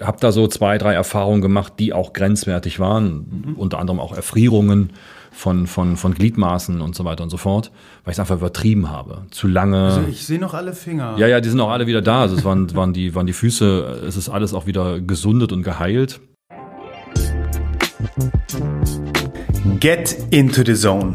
habe da so zwei, drei Erfahrungen gemacht, die auch grenzwertig waren, mhm. unter anderem auch Erfrierungen von, von, von Gliedmaßen und so weiter und so fort, weil ich es einfach übertrieben habe. Zu lange. Also ich sehe noch alle Finger. Ja, ja, die sind auch alle wieder da. Also es waren, waren, die, waren die Füße, es ist alles auch wieder gesundet und geheilt. Get into the zone.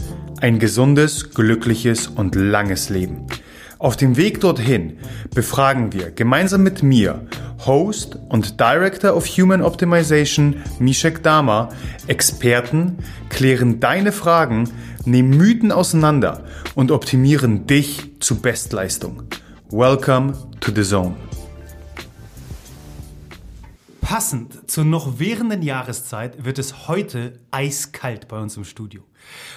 Ein gesundes, glückliches und langes Leben. Auf dem Weg dorthin befragen wir gemeinsam mit mir, Host und Director of Human Optimization Mishek Dama, Experten, klären deine Fragen, nehmen Mythen auseinander und optimieren dich zu Bestleistung. Welcome to the Zone. Passend zur noch währenden Jahreszeit wird es heute eiskalt bei uns im Studio.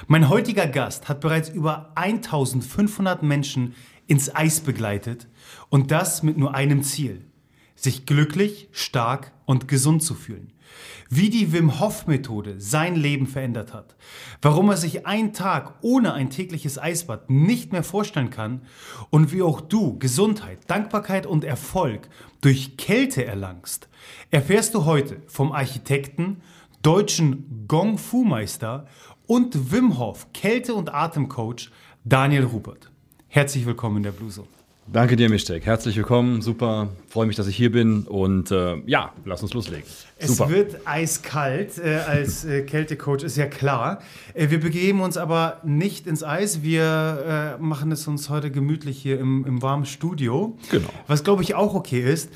Mein heutiger Gast hat bereits über 1500 Menschen ins Eis begleitet und das mit nur einem Ziel, sich glücklich, stark und gesund zu fühlen. Wie die Wim Hof Methode sein Leben verändert hat, warum er sich einen Tag ohne ein tägliches Eisbad nicht mehr vorstellen kann und wie auch du Gesundheit, Dankbarkeit und Erfolg durch Kälte erlangst, erfährst du heute vom Architekten, deutschen Gong Fu Meister und Wim Hof Kälte- und Atemcoach Daniel Rupert. Herzlich willkommen in der Blue Zone. Danke dir, Mischtek. Herzlich willkommen. Super. Freue mich, dass ich hier bin. Und äh, ja, lass uns loslegen. Es Super. wird eiskalt äh, als äh, Kältecoach, ist ja klar. Äh, wir begeben uns aber nicht ins Eis. Wir äh, machen es uns heute gemütlich hier im, im warmen Studio. Genau. Was, glaube ich, auch okay ist.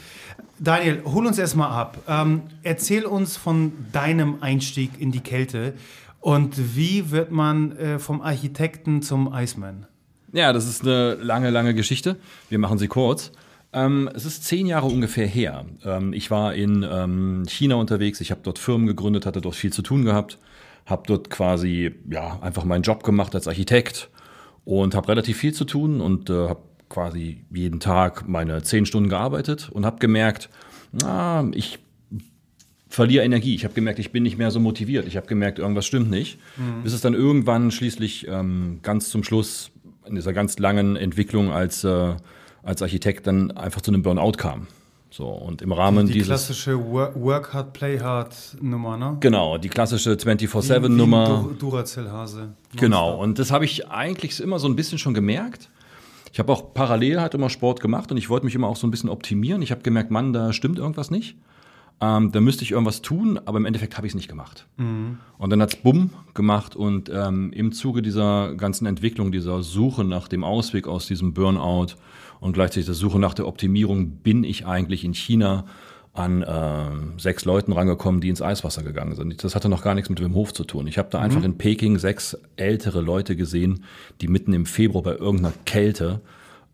Daniel, hol uns erstmal ab. Ähm, erzähl uns von deinem Einstieg in die Kälte. Und wie wird man äh, vom Architekten zum Iceman? Ja, das ist eine lange, lange Geschichte. Wir machen sie kurz. Ähm, es ist zehn Jahre ungefähr her. Ähm, ich war in ähm, China unterwegs. Ich habe dort Firmen gegründet, hatte dort viel zu tun gehabt, habe dort quasi ja einfach meinen Job gemacht als Architekt und habe relativ viel zu tun und äh, habe quasi jeden Tag meine zehn Stunden gearbeitet und habe gemerkt, na, ich verliere Energie. Ich habe gemerkt, ich bin nicht mehr so motiviert. Ich habe gemerkt, irgendwas stimmt nicht. Mhm. Bis es dann irgendwann schließlich ähm, ganz zum Schluss in dieser ganz langen Entwicklung als, äh, als Architekt dann einfach zu einem Burnout kam. So, und im Rahmen die, die dieses. klassische Work Hard, Play Hard Nummer, ne? Genau, die klassische 24-7 Nummer. Dur Duracell-Hase. Genau, und das habe ich eigentlich immer so ein bisschen schon gemerkt. Ich habe auch parallel halt immer Sport gemacht und ich wollte mich immer auch so ein bisschen optimieren. Ich habe gemerkt, Mann, da stimmt irgendwas nicht. Ähm, da müsste ich irgendwas tun, aber im Endeffekt habe ich es nicht gemacht. Mhm. Und dann hat es bumm gemacht und ähm, im Zuge dieser ganzen Entwicklung, dieser Suche nach dem Ausweg aus diesem Burnout und gleichzeitig der Suche nach der Optimierung bin ich eigentlich in China an äh, sechs Leuten rangekommen, die ins Eiswasser gegangen sind. Das hatte noch gar nichts mit dem Hof zu tun. Ich habe da mhm. einfach in Peking sechs ältere Leute gesehen, die mitten im Februar bei irgendeiner Kälte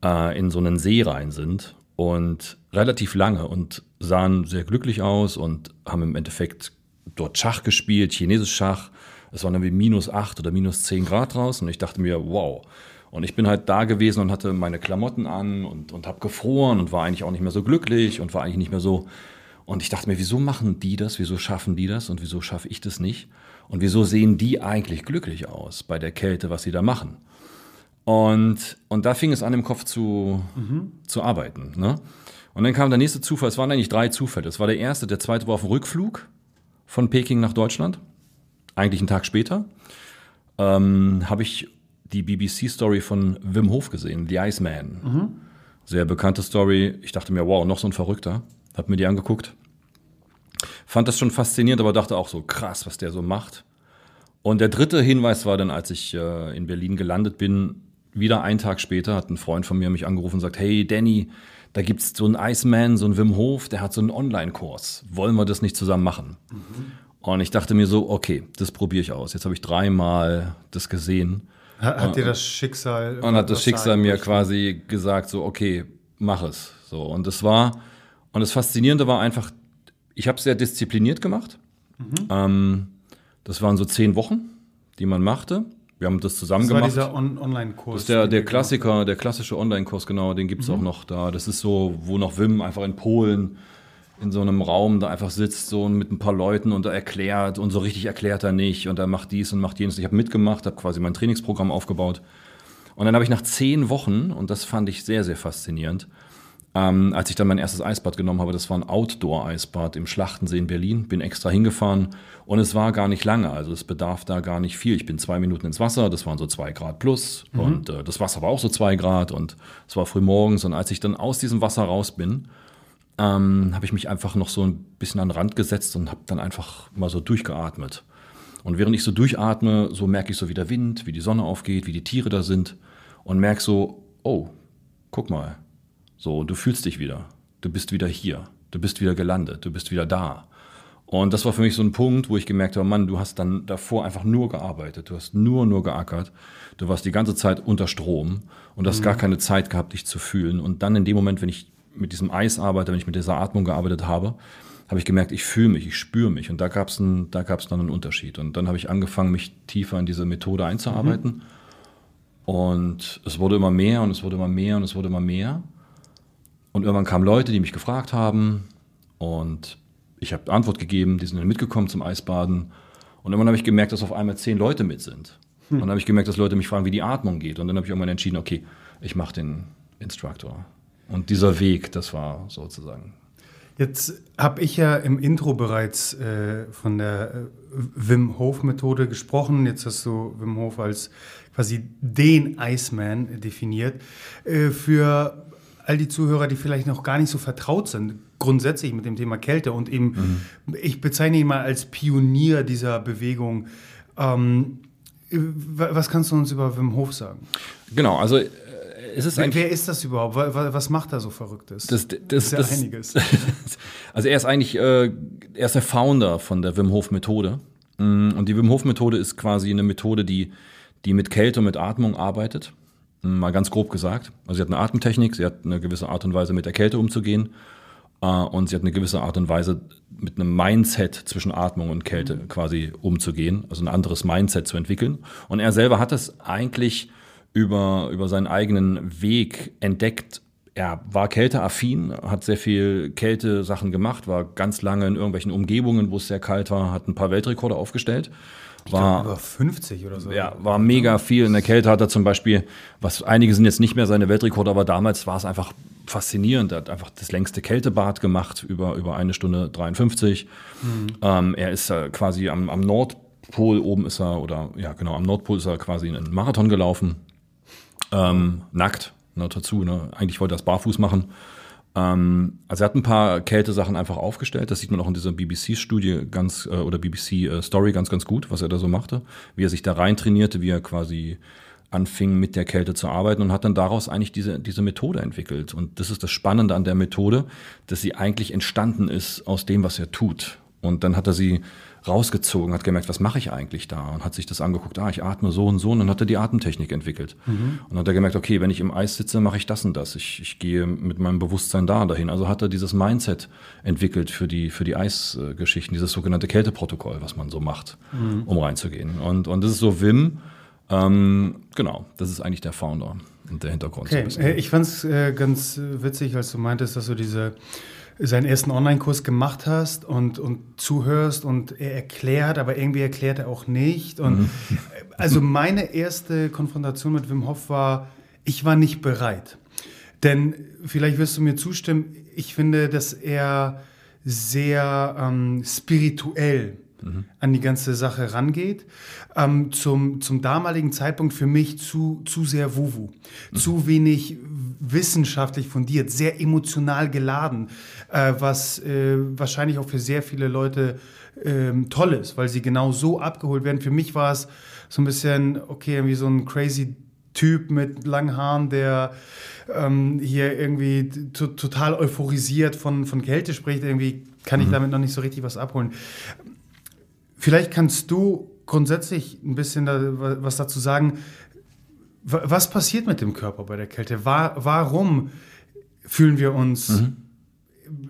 äh, in so einen See rein sind und relativ lange und sahen sehr glücklich aus und haben im Endeffekt dort Schach gespielt, chinesisch Schach. Es waren irgendwie minus acht oder minus zehn Grad draußen und ich dachte mir, wow. Und ich bin halt da gewesen und hatte meine Klamotten an und, und habe gefroren und war eigentlich auch nicht mehr so glücklich und war eigentlich nicht mehr so. Und ich dachte mir, wieso machen die das? Wieso schaffen die das? Und wieso schaffe ich das nicht? Und wieso sehen die eigentlich glücklich aus bei der Kälte, was sie da machen? Und, und da fing es an, im Kopf zu, mhm. zu arbeiten. Ne? Und dann kam der nächste Zufall. Es waren eigentlich drei Zufälle. Es war der erste, der zweite war auf dem Rückflug von Peking nach Deutschland. Eigentlich einen Tag später. Ähm, habe ich die BBC-Story von Wim Hof gesehen, The Iceman. Mhm. Sehr bekannte Story. Ich dachte mir, wow, noch so ein Verrückter. Hab mir die angeguckt. Fand das schon faszinierend, aber dachte auch so, krass, was der so macht. Und der dritte Hinweis war dann, als ich äh, in Berlin gelandet bin, wieder einen Tag später hat ein Freund von mir mich angerufen und sagt, hey Danny, da gibt es so einen Iceman, so einen Wim Hof, der hat so einen Online-Kurs. Wollen wir das nicht zusammen machen? Mhm. Und ich dachte mir so, okay, das probiere ich aus. Jetzt habe ich dreimal das gesehen. Hat, hat dir das Schicksal. Und hat das Schicksal mir quasi gesagt, so, okay, mach es. So, und das war, und das Faszinierende war einfach, ich habe es sehr diszipliniert gemacht. Mhm. Ähm, das waren so zehn Wochen, die man machte. Wir haben das zusammen das war gemacht. dieser On Online-Kurs. Das ist der, der Klassiker, der klassische Online-Kurs, genau, den gibt es mhm. auch noch da. Das ist so, wo noch Wim einfach in Polen in so einem Raum da einfach sitzt so mit ein paar Leuten und er erklärt und so richtig erklärt er nicht und er macht dies und macht jenes. Ich habe mitgemacht, habe quasi mein Trainingsprogramm aufgebaut. Und dann habe ich nach zehn Wochen, und das fand ich sehr, sehr faszinierend, ähm, als ich dann mein erstes Eisbad genommen habe, das war ein Outdoor-Eisbad im Schlachtensee in Berlin, bin extra hingefahren und es war gar nicht lange, also es bedarf da gar nicht viel. Ich bin zwei Minuten ins Wasser, das waren so zwei Grad plus mhm. und äh, das Wasser war auch so zwei Grad und es war früh morgens und als ich dann aus diesem Wasser raus bin, ähm, habe ich mich einfach noch so ein bisschen an den Rand gesetzt und habe dann einfach mal so durchgeatmet. Und während ich so durchatme, so merke ich so, wie der Wind, wie die Sonne aufgeht, wie die Tiere da sind und merke so, oh, guck mal, so, du fühlst dich wieder. Du bist wieder hier. Du bist wieder gelandet. Du bist wieder da. Und das war für mich so ein Punkt, wo ich gemerkt habe, Mann, du hast dann davor einfach nur gearbeitet. Du hast nur, nur geackert. Du warst die ganze Zeit unter Strom und hast mhm. gar keine Zeit gehabt, dich zu fühlen. Und dann in dem Moment, wenn ich mit diesem Eis arbeite, wenn ich mit dieser Atmung gearbeitet habe, habe ich gemerkt, ich fühle mich, ich spüre mich. Und da gab es dann einen Unterschied. Und dann habe ich angefangen, mich tiefer in diese Methode einzuarbeiten. Mhm. Und es wurde immer mehr und es wurde immer mehr und es wurde immer mehr. Und irgendwann kamen Leute, die mich gefragt haben und ich habe Antwort gegeben, die sind dann mitgekommen zum Eisbaden. Und irgendwann habe ich gemerkt, dass auf einmal zehn Leute mit sind. Hm. Und dann habe ich gemerkt, dass Leute mich fragen, wie die Atmung geht. Und dann habe ich irgendwann entschieden, okay, ich mache den Instructor. Und dieser Weg, das war sozusagen. Jetzt habe ich ja im Intro bereits äh, von der äh, Wim Hof Methode gesprochen. Jetzt hast du Wim Hof als quasi den Iceman definiert. Äh, für all die Zuhörer, die vielleicht noch gar nicht so vertraut sind, grundsätzlich mit dem Thema Kälte und eben, mhm. ich bezeichne ihn mal als Pionier dieser Bewegung. Ähm, was kannst du uns über Wim Hof sagen? Genau, also äh, es ist wer, wer ist das überhaupt? Was macht er so Verrücktes? Das, das, das ist ja das, einiges. also er ist eigentlich, äh, er ist der Founder von der Wim Hof Methode. Mm, und die Wim Hof Methode ist quasi eine Methode, die, die mit Kälte und mit Atmung arbeitet. Mal ganz grob gesagt. Also sie hat eine Atemtechnik, sie hat eine gewisse Art und Weise mit der Kälte umzugehen äh, und sie hat eine gewisse Art und Weise mit einem Mindset zwischen Atmung und Kälte quasi umzugehen, also ein anderes Mindset zu entwickeln. Und er selber hat es eigentlich über, über seinen eigenen Weg entdeckt. Er war kälteaffin, hat sehr viel Kältesachen gemacht, war ganz lange in irgendwelchen Umgebungen, wo es sehr kalt war, hat ein paar Weltrekorde aufgestellt war über 50 oder so. Ja, war mega viel. In der Kälte hat er zum Beispiel, was einige sind jetzt nicht mehr seine Weltrekorde, aber damals war es einfach faszinierend. Er hat einfach das längste Kältebad gemacht, über, über eine Stunde 53. Mhm. Ähm, er ist äh, quasi am, am Nordpol oben ist er, oder ja genau, am Nordpol ist er quasi einen Marathon gelaufen. Ähm, nackt, ne, dazu. Ne? Eigentlich wollte er das barfuß machen. Ähm, also er hat ein paar Kältesachen einfach aufgestellt. Das sieht man auch in dieser BBC-Studie ganz äh, oder BBC-Story äh, ganz, ganz gut, was er da so machte, wie er sich da rein trainierte, wie er quasi anfing mit der Kälte zu arbeiten und hat dann daraus eigentlich diese, diese Methode entwickelt. Und das ist das Spannende an der Methode, dass sie eigentlich entstanden ist aus dem, was er tut. Und dann hat er sie rausgezogen, hat gemerkt, was mache ich eigentlich da? Und hat sich das angeguckt, ah, ich atme so und so. Und dann hat er die Atemtechnik entwickelt. Mhm. Und dann hat er gemerkt, okay, wenn ich im Eis sitze, mache ich das und das. Ich, ich gehe mit meinem Bewusstsein da dahin. Also hat er dieses Mindset entwickelt für die, für die Eisgeschichten, dieses sogenannte Kälteprotokoll, was man so macht, mhm. um reinzugehen. Und, und das ist so Wim, ähm, genau, das ist eigentlich der Founder und der Hintergrund. Okay. So ich fand es äh, ganz witzig, als du meintest, dass du diese seinen ersten Online-Kurs gemacht hast und, und zuhörst und er erklärt, aber irgendwie erklärt er auch nicht. Und mhm. also meine erste Konfrontation mit Wim Hof war, ich war nicht bereit. Denn vielleicht wirst du mir zustimmen, ich finde, dass er sehr ähm, spirituell mhm. an die ganze Sache rangeht. Ähm, zum, zum damaligen Zeitpunkt für mich zu, zu sehr Wuwu, mhm. zu wenig wissenschaftlich fundiert, sehr emotional geladen, äh, was äh, wahrscheinlich auch für sehr viele Leute ähm, toll ist, weil sie genau so abgeholt werden. Für mich war es so ein bisschen, okay, wie so ein crazy Typ mit langen Haaren, der ähm, hier irgendwie total euphorisiert von, von Kälte spricht. Irgendwie kann ich mhm. damit noch nicht so richtig was abholen. Vielleicht kannst du grundsätzlich ein bisschen da, was dazu sagen. Was passiert mit dem Körper bei der Kälte? Warum fühlen wir uns mhm.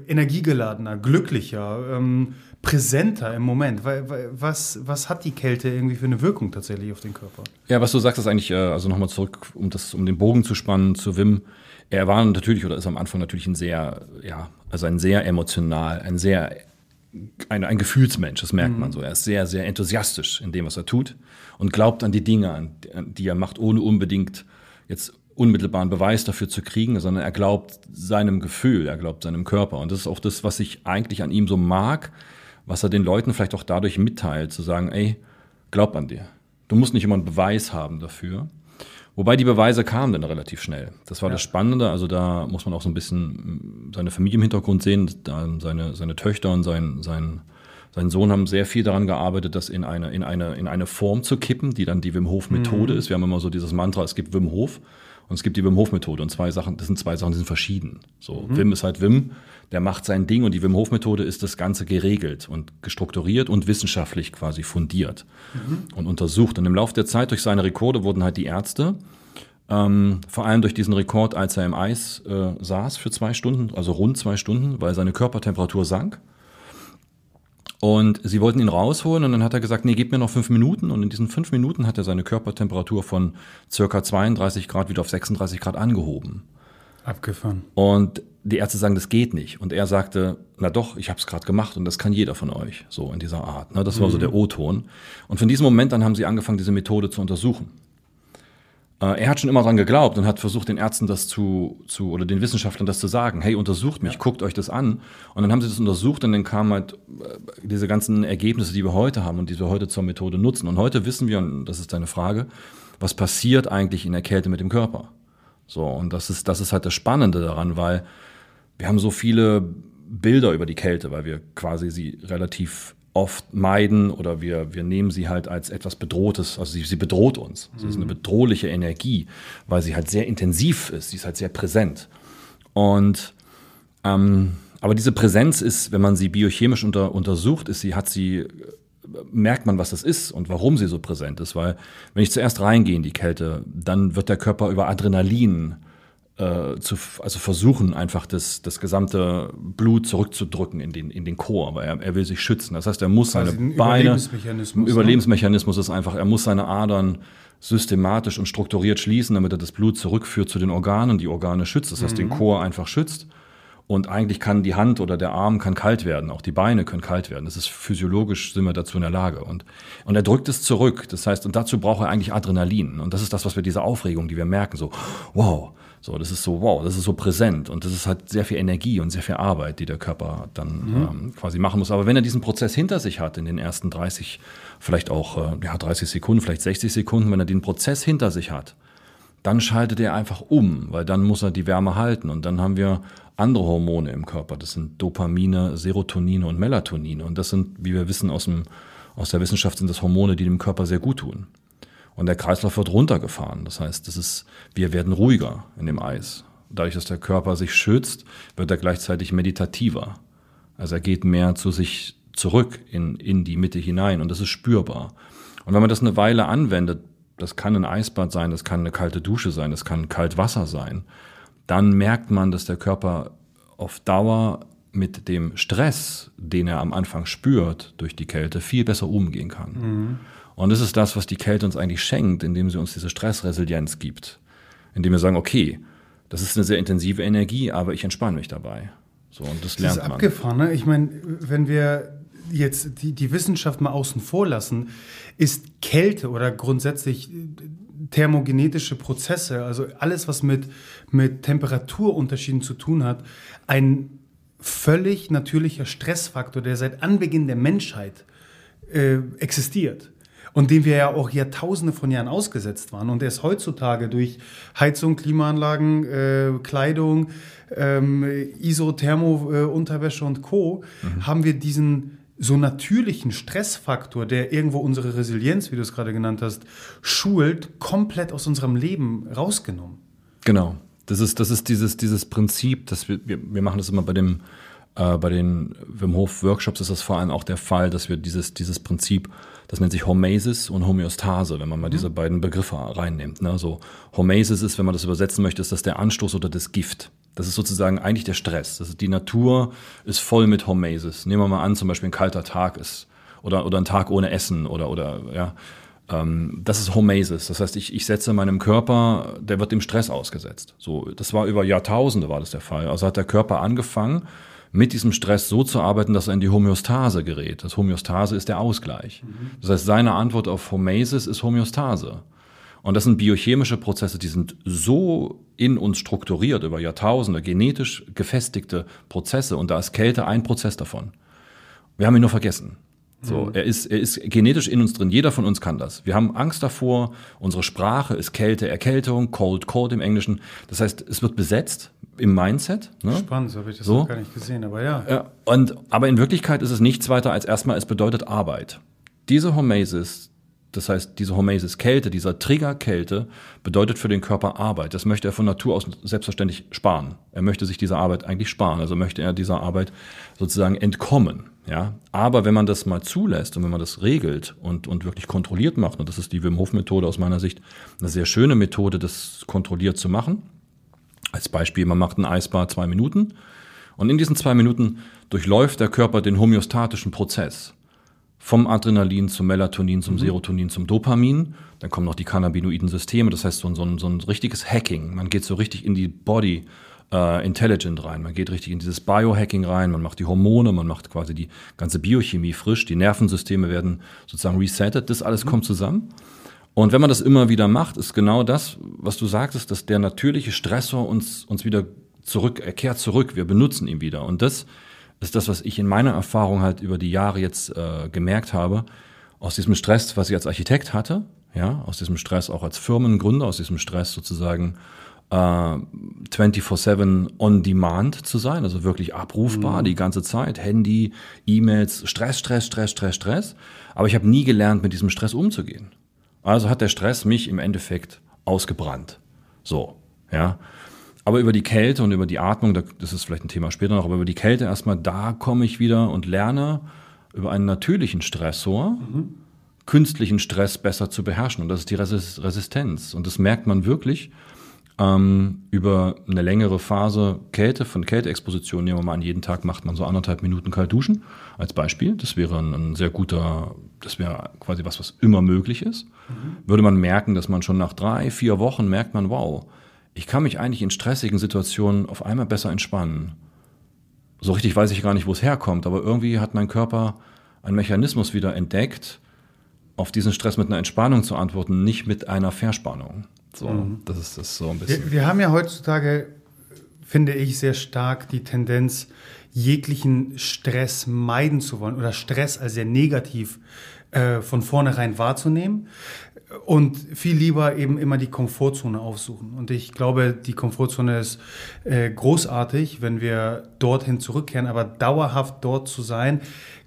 energiegeladener, glücklicher, ähm, präsenter im Moment. Was, was hat die Kälte irgendwie für eine Wirkung tatsächlich auf den Körper? Ja, was du sagst, ist eigentlich, äh, also nochmal zurück, um, das, um den Bogen zu spannen zu Wim. Er war natürlich oder ist am Anfang natürlich ein sehr, ja, also ein sehr emotional, ein sehr ein, ein Gefühlsmensch, das merkt mhm. man so. Er ist sehr, sehr enthusiastisch in dem, was er tut und glaubt an die Dinge, an die er macht, ohne unbedingt jetzt unmittelbaren Beweis dafür zu kriegen, sondern er glaubt seinem Gefühl, er glaubt seinem Körper. Und das ist auch das, was ich eigentlich an ihm so mag, was er den Leuten vielleicht auch dadurch mitteilt, zu sagen, ey, glaub an dir. Du musst nicht immer einen Beweis haben dafür. Wobei die Beweise kamen dann relativ schnell. Das war ja. das Spannende. Also da muss man auch so ein bisschen seine Familie im Hintergrund sehen. Da seine, seine Töchter und sein, sein, sein Sohn haben sehr viel daran gearbeitet, das in eine, in eine, in eine Form zu kippen, die dann die Wim Hof Methode mhm. ist. Wir haben immer so dieses Mantra, es gibt Wim Hof. Und es gibt die Wim Hof Methode und zwei Sachen, das sind zwei Sachen, die sind verschieden. So, mhm. Wim ist halt Wim, der macht sein Ding und die Wim Hof Methode ist das Ganze geregelt und gestrukturiert und wissenschaftlich quasi fundiert mhm. und untersucht. Und im Laufe der Zeit durch seine Rekorde wurden halt die Ärzte ähm, vor allem durch diesen Rekord, als er im Eis äh, saß für zwei Stunden, also rund zwei Stunden, weil seine Körpertemperatur sank. Und sie wollten ihn rausholen und dann hat er gesagt, nee, gib mir noch fünf Minuten. Und in diesen fünf Minuten hat er seine Körpertemperatur von circa 32 Grad wieder auf 36 Grad angehoben. Abgefahren. Und die Ärzte sagen, das geht nicht. Und er sagte, na doch, ich habe es gerade gemacht und das kann jeder von euch, so in dieser Art. Ne? Das war mhm. so der O-Ton. Und von diesem Moment an haben sie angefangen, diese Methode zu untersuchen. Äh, er hat schon immer dran geglaubt und hat versucht, den Ärzten das zu, zu oder den Wissenschaftlern das zu sagen. Hey, untersucht mich, ja. guckt euch das an. Und dann haben sie das untersucht und dann kamen halt äh, diese ganzen Ergebnisse, die wir heute haben und die wir heute zur Methode nutzen. Und heute wissen wir, und das ist deine Frage, was passiert eigentlich in der Kälte mit dem Körper? So, und das ist, das ist halt das Spannende daran, weil wir haben so viele Bilder über die Kälte, weil wir quasi sie relativ oft meiden oder wir, wir nehmen sie halt als etwas Bedrohtes, also sie, sie bedroht uns. Sie ist eine mhm. bedrohliche Energie, weil sie halt sehr intensiv ist, sie ist halt sehr präsent. Und ähm, aber diese Präsenz ist, wenn man sie biochemisch unter, untersucht, ist sie, hat sie, merkt man, was das ist und warum sie so präsent ist. Weil wenn ich zuerst reingehe in die Kälte, dann wird der Körper über Adrenalin äh, zu, also versuchen einfach das, das gesamte Blut zurückzudrücken in den, in den Chor, weil er, er will sich schützen. Das heißt, er muss seine Beine, Überlebensmechanismus, Überlebensmechanismus ist einfach, er muss seine Adern systematisch und strukturiert schließen, damit er das Blut zurückführt zu den Organen, die Organe schützt. Das heißt, mhm. den Chor einfach schützt. Und eigentlich kann die Hand oder der Arm kann kalt werden, auch die Beine können kalt werden. Das ist physiologisch sind wir dazu in der Lage. Und, und er drückt es zurück. Das heißt, und dazu braucht er eigentlich Adrenalin. Und das ist das, was wir diese Aufregung, die wir merken, so, wow, so, das ist so, wow, das ist so präsent und das ist halt sehr viel Energie und sehr viel Arbeit, die der Körper dann mhm. ähm, quasi machen muss. Aber wenn er diesen Prozess hinter sich hat, in den ersten 30, vielleicht auch äh, ja, 30 Sekunden, vielleicht 60 Sekunden, wenn er den Prozess hinter sich hat, dann schaltet er einfach um, weil dann muss er die Wärme halten und dann haben wir andere Hormone im Körper. Das sind Dopamine, Serotonine und Melatonine und das sind, wie wir wissen aus, dem, aus der Wissenschaft, sind das Hormone, die dem Körper sehr gut tun. Und der Kreislauf wird runtergefahren. Das heißt, das ist, wir werden ruhiger in dem Eis. Dadurch, dass der Körper sich schützt, wird er gleichzeitig meditativer. Also er geht mehr zu sich zurück in, in die Mitte hinein und das ist spürbar. Und wenn man das eine Weile anwendet, das kann ein Eisbad sein, das kann eine kalte Dusche sein, das kann kalt Wasser sein, dann merkt man, dass der Körper auf Dauer mit dem Stress, den er am Anfang spürt durch die Kälte, viel besser umgehen kann. Mhm. Und das ist das, was die Kälte uns eigentlich schenkt, indem sie uns diese Stressresilienz gibt. Indem wir sagen, okay, das ist eine sehr intensive Energie, aber ich entspanne mich dabei. So, und das lernt das ist man. abgefahren. Ne? Ich meine, wenn wir jetzt die, die Wissenschaft mal außen vor lassen, ist Kälte oder grundsätzlich thermogenetische Prozesse, also alles, was mit, mit Temperaturunterschieden zu tun hat, ein völlig natürlicher Stressfaktor, der seit Anbeginn der Menschheit äh, existiert und dem wir ja auch Jahrtausende von Jahren ausgesetzt waren. Und erst heutzutage durch Heizung, Klimaanlagen, äh, Kleidung, ähm, Isothermo-Unterwäsche äh, und Co. Mhm. haben wir diesen so natürlichen Stressfaktor, der irgendwo unsere Resilienz, wie du es gerade genannt hast, schult, komplett aus unserem Leben rausgenommen. Genau. Das ist, das ist dieses, dieses Prinzip, dass wir, wir, wir machen das immer bei dem, äh, bei den Wim Hof Workshops ist das vor allem auch der Fall, dass wir dieses, dieses Prinzip das nennt sich Hormesis und Homöostase, wenn man mal mhm. diese beiden Begriffe reinnimmt. Ne? So Hormesis ist, wenn man das übersetzen möchte, ist das der Anstoß oder das Gift. Das ist sozusagen eigentlich der Stress. Das ist, die Natur ist voll mit Homeases. Nehmen wir mal an, zum Beispiel ein kalter Tag ist oder, oder ein Tag ohne Essen oder, oder ja. Ähm, das ist Homeases. Das heißt, ich, ich setze meinem Körper, der wird dem Stress ausgesetzt. So, das war über Jahrtausende war das der Fall. Also hat der Körper angefangen, mit diesem Stress so zu arbeiten, dass er in die Homöostase gerät. Das Homöostase ist der Ausgleich. Mhm. Das heißt, seine Antwort auf Homeases ist Homöostase. Und das sind biochemische Prozesse, die sind so in uns strukturiert über Jahrtausende, genetisch gefestigte Prozesse. Und da ist Kälte ein Prozess davon. Wir haben ihn nur vergessen. So, mhm. er ist, er ist genetisch in uns drin. Jeder von uns kann das. Wir haben Angst davor. Unsere Sprache ist Kälte, Erkältung, Cold, Cold im Englischen. Das heißt, es wird besetzt im Mindset. Ne? Spannend, so habe ich das so. gar nicht gesehen, aber ja. ja. Und, aber in Wirklichkeit ist es nichts weiter als erstmal, es bedeutet Arbeit. Diese Homesis, das heißt, diese Homesis Kälte, dieser Trigger Kälte, bedeutet für den Körper Arbeit. Das möchte er von Natur aus selbstverständlich sparen. Er möchte sich diese Arbeit eigentlich sparen. Also möchte er dieser Arbeit sozusagen entkommen. Ja, aber wenn man das mal zulässt und wenn man das regelt und, und wirklich kontrolliert macht, und das ist die Wim Hof Methode aus meiner Sicht eine sehr schöne Methode, das kontrolliert zu machen. Als Beispiel, man macht ein Eisbad zwei Minuten und in diesen zwei Minuten durchläuft der Körper den homöostatischen Prozess. Vom Adrenalin zum Melatonin, zum mhm. Serotonin, zum Dopamin. Dann kommen noch die cannabinoiden Systeme. Das heißt, so ein, so ein, so ein richtiges Hacking. Man geht so richtig in die Body, äh, Intelligent rein. Man geht richtig in dieses Biohacking rein, man macht die Hormone, man macht quasi die ganze Biochemie frisch, die Nervensysteme werden sozusagen resettet, das alles mhm. kommt zusammen. Und wenn man das immer wieder macht, ist genau das, was du sagtest, dass der natürliche Stressor uns, uns wieder zurück, er kehrt zurück, wir benutzen ihn wieder. Und das ist das, was ich in meiner Erfahrung halt über die Jahre jetzt äh, gemerkt habe, aus diesem Stress, was ich als Architekt hatte, ja, aus diesem Stress auch als Firmengründer, aus diesem Stress sozusagen äh, 24/7 on demand zu sein, also wirklich abrufbar mhm. die ganze Zeit, Handy, E-Mails, Stress, Stress, Stress, Stress, Stress. Aber ich habe nie gelernt, mit diesem Stress umzugehen. Also hat der Stress mich im Endeffekt ausgebrannt. So, ja. Aber über die Kälte und über die Atmung, das ist vielleicht ein Thema später noch, aber über die Kälte erstmal, da komme ich wieder und lerne über einen natürlichen Stressor, mhm. künstlichen Stress besser zu beherrschen. Und das ist die Resistenz. Und das merkt man wirklich, ähm, über eine längere Phase Kälte, von Kälteexposition nehmen wir mal an, jeden Tag macht man so anderthalb Minuten kalt duschen als Beispiel. Das wäre ein, ein sehr guter, das wäre quasi was, was immer möglich ist. Mhm. Würde man merken, dass man schon nach drei, vier Wochen merkt man, wow, ich kann mich eigentlich in stressigen Situationen auf einmal besser entspannen. So richtig weiß ich gar nicht, wo es herkommt, aber irgendwie hat mein Körper einen Mechanismus wieder entdeckt, auf diesen Stress mit einer Entspannung zu antworten, nicht mit einer Verspannung. So, mhm. das ist das so ein bisschen. Wir, wir, haben ja heutzutage, finde ich, sehr stark die Tendenz, jeglichen Stress meiden zu wollen oder Stress als sehr negativ äh, von vornherein wahrzunehmen und viel lieber eben immer die Komfortzone aufsuchen. Und ich glaube, die Komfortzone ist äh, großartig, wenn wir dorthin zurückkehren, aber dauerhaft dort zu sein,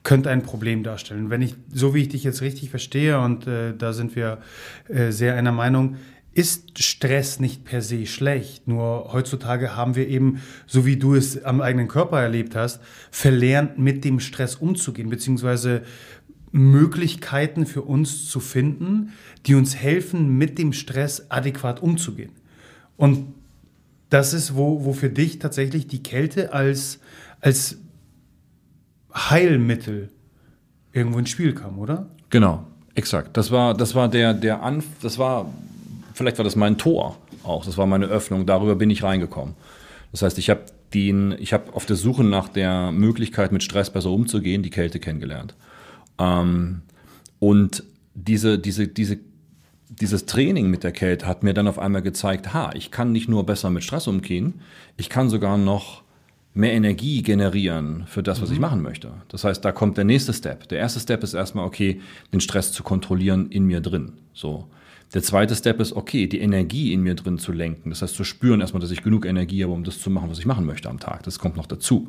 könnte ein Problem darstellen. Wenn ich, so wie ich dich jetzt richtig verstehe, und äh, da sind wir äh, sehr einer Meinung, ist Stress nicht per se schlecht. Nur heutzutage haben wir eben, so wie du es am eigenen Körper erlebt hast, verlernt, mit dem Stress umzugehen, beziehungsweise Möglichkeiten für uns zu finden, die uns helfen, mit dem Stress adäquat umzugehen. Und das ist, wo, wo für dich tatsächlich die Kälte als, als Heilmittel irgendwo ins Spiel kam, oder? Genau, exakt. Das war, das war der, der Anf das war vielleicht war das mein Tor auch, das war meine Öffnung, darüber bin ich reingekommen. Das heißt, ich habe den, auf der Suche nach der Möglichkeit, mit Stress besser umzugehen, die Kälte kennengelernt. Ähm, und diese, diese, diese, dieses Training mit der Kälte hat mir dann auf einmal gezeigt, ha, ich kann nicht nur besser mit Stress umgehen, ich kann sogar noch mehr Energie generieren für das, was mhm. ich machen möchte. Das heißt, da kommt der nächste Step. Der erste Step ist erstmal, okay, den Stress zu kontrollieren in mir drin. So. Der zweite Step ist, okay, die Energie in mir drin zu lenken. Das heißt, zu spüren erstmal, dass ich genug Energie habe, um das zu machen, was ich machen möchte am Tag. Das kommt noch dazu.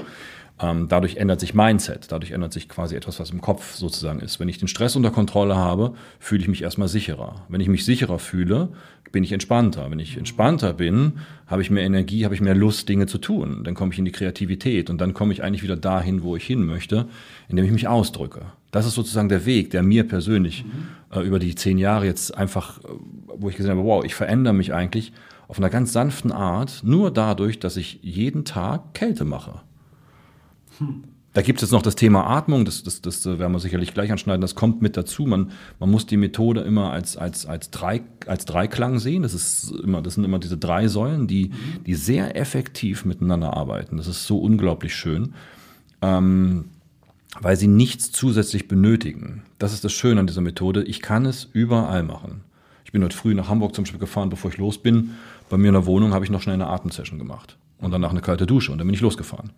Ähm, dadurch ändert sich Mindset. Dadurch ändert sich quasi etwas, was im Kopf sozusagen ist. Wenn ich den Stress unter Kontrolle habe, fühle ich mich erstmal sicherer. Wenn ich mich sicherer fühle, bin ich entspannter. Wenn ich entspannter bin, habe ich mehr Energie, habe ich mehr Lust, Dinge zu tun. Dann komme ich in die Kreativität und dann komme ich eigentlich wieder dahin, wo ich hin möchte, indem ich mich ausdrücke. Das ist sozusagen der Weg, der mir persönlich mhm. äh, über die zehn Jahre jetzt einfach, äh, wo ich gesehen habe, wow, ich verändere mich eigentlich auf einer ganz sanften Art, nur dadurch, dass ich jeden Tag Kälte mache. Da gibt es jetzt noch das Thema Atmung, das, das, das werden wir sicherlich gleich anschneiden, das kommt mit dazu. Man, man muss die Methode immer als, als, als, drei, als Dreiklang sehen. Das, ist immer, das sind immer diese drei Säulen, die, die sehr effektiv miteinander arbeiten. Das ist so unglaublich schön, ähm, weil sie nichts zusätzlich benötigen. Das ist das Schöne an dieser Methode. Ich kann es überall machen. Ich bin heute früh nach Hamburg zum Beispiel gefahren, bevor ich los bin. Bei mir in der Wohnung habe ich noch schnell eine Atemsession gemacht und danach eine kalte Dusche und dann bin ich losgefahren.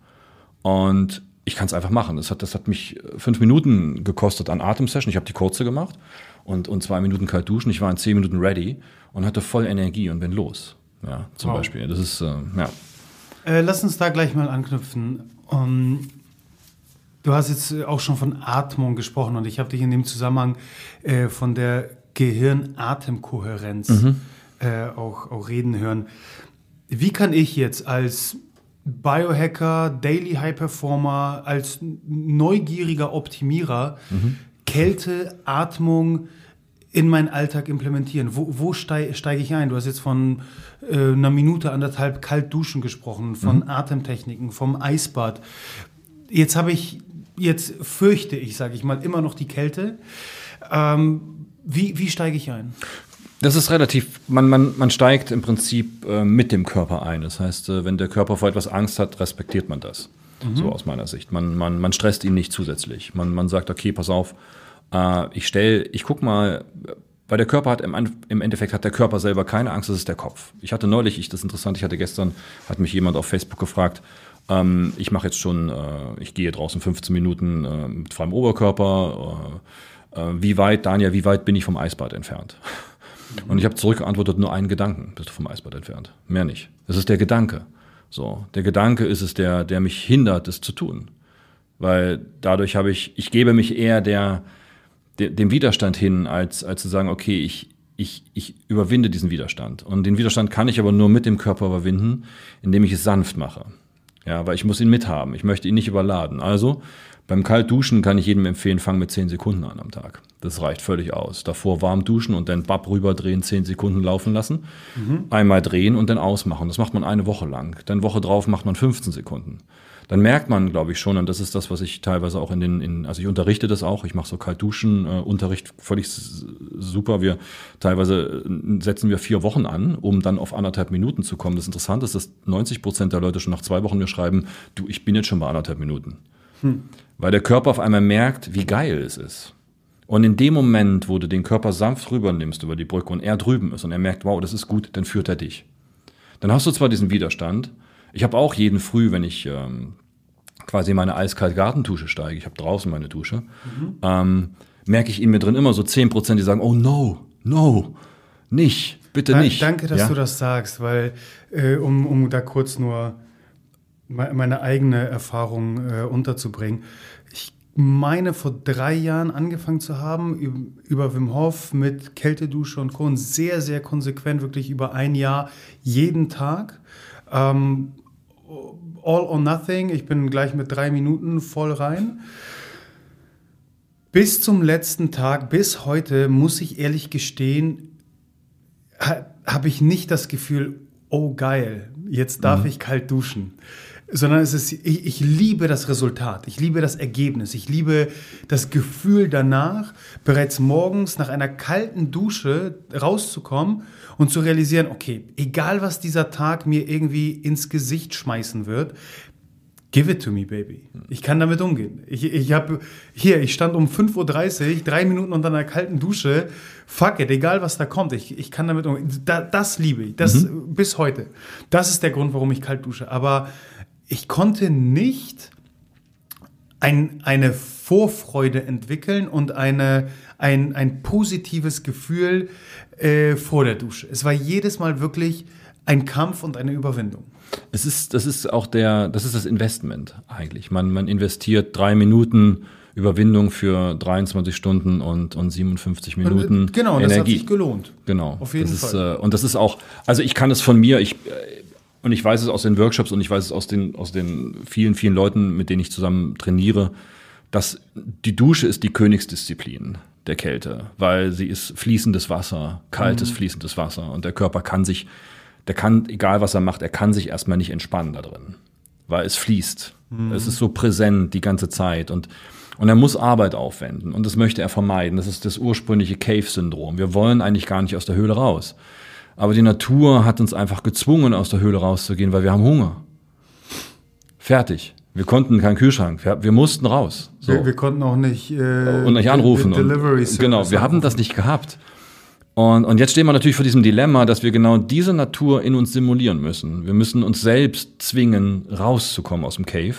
Und ich kann es einfach machen. Das hat, das hat mich äh, fünf Minuten gekostet an Atemsession. Ich habe die kurze gemacht und, und zwei Minuten kalt duschen. Ich war in zehn Minuten ready und hatte voll Energie und bin los. Ja, zum wow. Beispiel. Das ist, äh, ja. Äh, lass uns da gleich mal anknüpfen. Um, du hast jetzt auch schon von Atmung gesprochen und ich habe dich in dem Zusammenhang äh, von der Gehirn-Atemkohärenz mhm. Äh, auch, auch reden hören. Wie kann ich jetzt als Biohacker, Daily High Performer, als neugieriger Optimierer mhm. Kälte, Atmung in meinen Alltag implementieren? Wo, wo steige steig ich ein? Du hast jetzt von äh, einer Minute, anderthalb kalt duschen gesprochen, von mhm. Atemtechniken, vom Eisbad. Jetzt habe ich, jetzt fürchte ich, sage ich mal, immer noch die Kälte. Ähm, wie, wie steige ich ein? Das ist relativ, man, man, man steigt im Prinzip äh, mit dem Körper ein. Das heißt, äh, wenn der Körper vor etwas Angst hat, respektiert man das. Mhm. So aus meiner Sicht. Man, man, man stresst ihn nicht zusätzlich. Man, man sagt, okay, pass auf, äh, ich stelle, ich guck mal, weil der Körper hat im, im Endeffekt hat der Körper selber keine Angst, das ist der Kopf. Ich hatte neulich, ich, das ist interessant, ich hatte gestern, hat mich jemand auf Facebook gefragt, ähm, ich mache jetzt schon, äh, ich gehe draußen 15 Minuten äh, mit freiem Oberkörper. Äh, äh, wie weit, Daniel, wie weit bin ich vom Eisbad entfernt? Und ich habe zurückgeantwortet, nur einen Gedanken bist du vom Eisbad entfernt. Mehr nicht. Es ist der Gedanke. So, der Gedanke ist es, der, der mich hindert, es zu tun. Weil dadurch habe ich, ich gebe mich eher der, der, dem Widerstand hin, als, als zu sagen, okay, ich, ich, ich überwinde diesen Widerstand. Und den Widerstand kann ich aber nur mit dem Körper überwinden, indem ich es sanft mache. Ja, weil ich muss ihn mithaben. Ich möchte ihn nicht überladen. Also beim Kaltduschen kann ich jedem empfehlen, fang mit 10 Sekunden an am Tag. Das reicht völlig aus. Davor warm duschen und dann Bab rüberdrehen, 10 Sekunden laufen lassen. Mhm. Einmal drehen und dann ausmachen. Das macht man eine Woche lang. Dann Woche drauf macht man 15 Sekunden. Dann merkt man, glaube ich, schon, und das ist das, was ich teilweise auch in den, in, also ich unterrichte das auch, ich mache so Kaltduschen, äh, Unterricht völlig super. Wir teilweise äh, setzen wir vier Wochen an, um dann auf anderthalb Minuten zu kommen. Das Interessante ist, dass 90 Prozent der Leute schon nach zwei Wochen mir schreiben, du, ich bin jetzt schon bei anderthalb Minuten. Hm. Weil der Körper auf einmal merkt, wie geil es ist. Und in dem Moment, wo du den Körper sanft rübernimmst über die Brücke und er drüben ist und er merkt, wow, das ist gut, dann führt er dich. Dann hast du zwar diesen Widerstand. Ich habe auch jeden Früh, wenn ich ähm, quasi meine eiskalt Gartentusche steige, ich habe draußen meine Dusche, mhm. ähm, merke ich in mir drin immer so 10 Prozent, die sagen, oh no, no, nicht, bitte nicht. Danke, dass ja? du das sagst, weil, äh, um, um da kurz nur meine eigene Erfahrung äh, unterzubringen. Ich meine, vor drei Jahren angefangen zu haben, über Wim Hof mit Kältedusche und Co. Und sehr, sehr konsequent, wirklich über ein Jahr, jeden Tag. Ähm, all or nothing. Ich bin gleich mit drei Minuten voll rein. Bis zum letzten Tag, bis heute, muss ich ehrlich gestehen, ha, habe ich nicht das Gefühl, oh geil, jetzt darf mhm. ich kalt duschen sondern es ist, ich, ich, liebe das Resultat, ich liebe das Ergebnis, ich liebe das Gefühl danach, bereits morgens nach einer kalten Dusche rauszukommen und zu realisieren, okay, egal was dieser Tag mir irgendwie ins Gesicht schmeißen wird, give it to me, baby. Ich kann damit umgehen. Ich, ich habe hier, ich stand um 5.30 Uhr, drei Minuten unter einer kalten Dusche. Fuck it, egal was da kommt, ich, ich kann damit umgehen. Da, das liebe ich, das mhm. bis heute. Das ist der Grund, warum ich kalt dusche. Aber ich konnte nicht ein, eine Vorfreude entwickeln und eine, ein, ein positives Gefühl äh, vor der Dusche. Es war jedes Mal wirklich ein Kampf und eine Überwindung. Es ist, das ist auch der, das ist das Investment eigentlich. Man, man investiert drei Minuten Überwindung für 23 Stunden und, und 57 Minuten. Und, genau, Energie. das hat sich gelohnt. Genau. Auf jeden das Fall. Ist, äh, und das ist auch, also ich kann es von mir, ich, und ich weiß es aus den Workshops und ich weiß es aus den, aus den vielen, vielen Leuten, mit denen ich zusammen trainiere, dass die Dusche ist die Königsdisziplin der Kälte, weil sie ist fließendes Wasser, kaltes, mhm. fließendes Wasser und der Körper kann sich der kann, egal was er macht, er kann sich erstmal nicht entspannen da drin, weil es fließt. Mhm. Es ist so präsent die ganze Zeit und und er muss Arbeit aufwenden und das möchte er vermeiden. Das ist das ursprüngliche Cave-Syndrom. Wir wollen eigentlich gar nicht aus der Höhle raus. Aber die Natur hat uns einfach gezwungen, aus der Höhle rauszugehen, weil wir haben Hunger. Fertig. Wir konnten keinen Kühlschrank. Wir, wir mussten raus. So. Wir, wir, konnten auch nicht äh, und nicht anrufen. Und, genau, wir haben das nicht gehabt. Und, und jetzt stehen wir natürlich vor diesem Dilemma, dass wir genau diese Natur in uns simulieren müssen. Wir müssen uns selbst zwingen, rauszukommen aus dem Cave,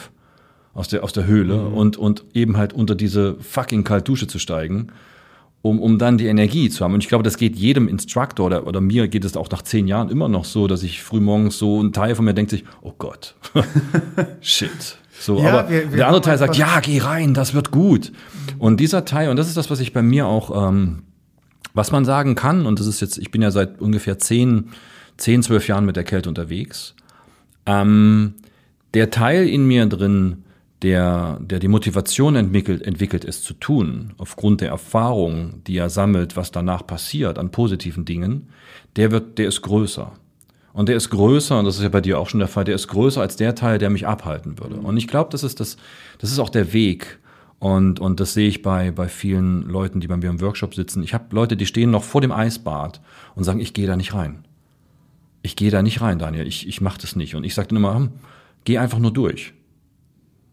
aus der, aus der Höhle mhm. und, und eben halt unter diese fucking Kaltdusche zu steigen, um, um dann die Energie zu haben. Und ich glaube, das geht jedem Instructor oder, oder mir geht es auch nach zehn Jahren immer noch so, dass ich frühmorgens so ein Teil von mir denkt sich, oh Gott, shit. So, ja, aber wir, wir der andere Teil sagt, ja, geh rein, das wird gut. Und dieser Teil, und das ist das, was ich bei mir auch ähm, was man sagen kann, und das ist jetzt, ich bin ja seit ungefähr zehn, zehn, zwölf Jahren mit der Kälte unterwegs, ähm, der Teil in mir drin, der, der die Motivation entwickelt, entwickelt, es zu tun, aufgrund der Erfahrung, die er sammelt, was danach passiert an positiven Dingen, der wird, der ist größer. Und der ist größer, und das ist ja bei dir auch schon der Fall, der ist größer als der Teil, der mich abhalten würde. Und ich glaube, das ist das, das ist auch der Weg, und, und das sehe ich bei, bei vielen Leuten, die bei mir im Workshop sitzen. Ich habe Leute, die stehen noch vor dem Eisbad und sagen, ich gehe da nicht rein. Ich gehe da nicht rein, Daniel. Ich, ich mache das nicht. Und ich sage dann immer, hm, geh einfach nur durch.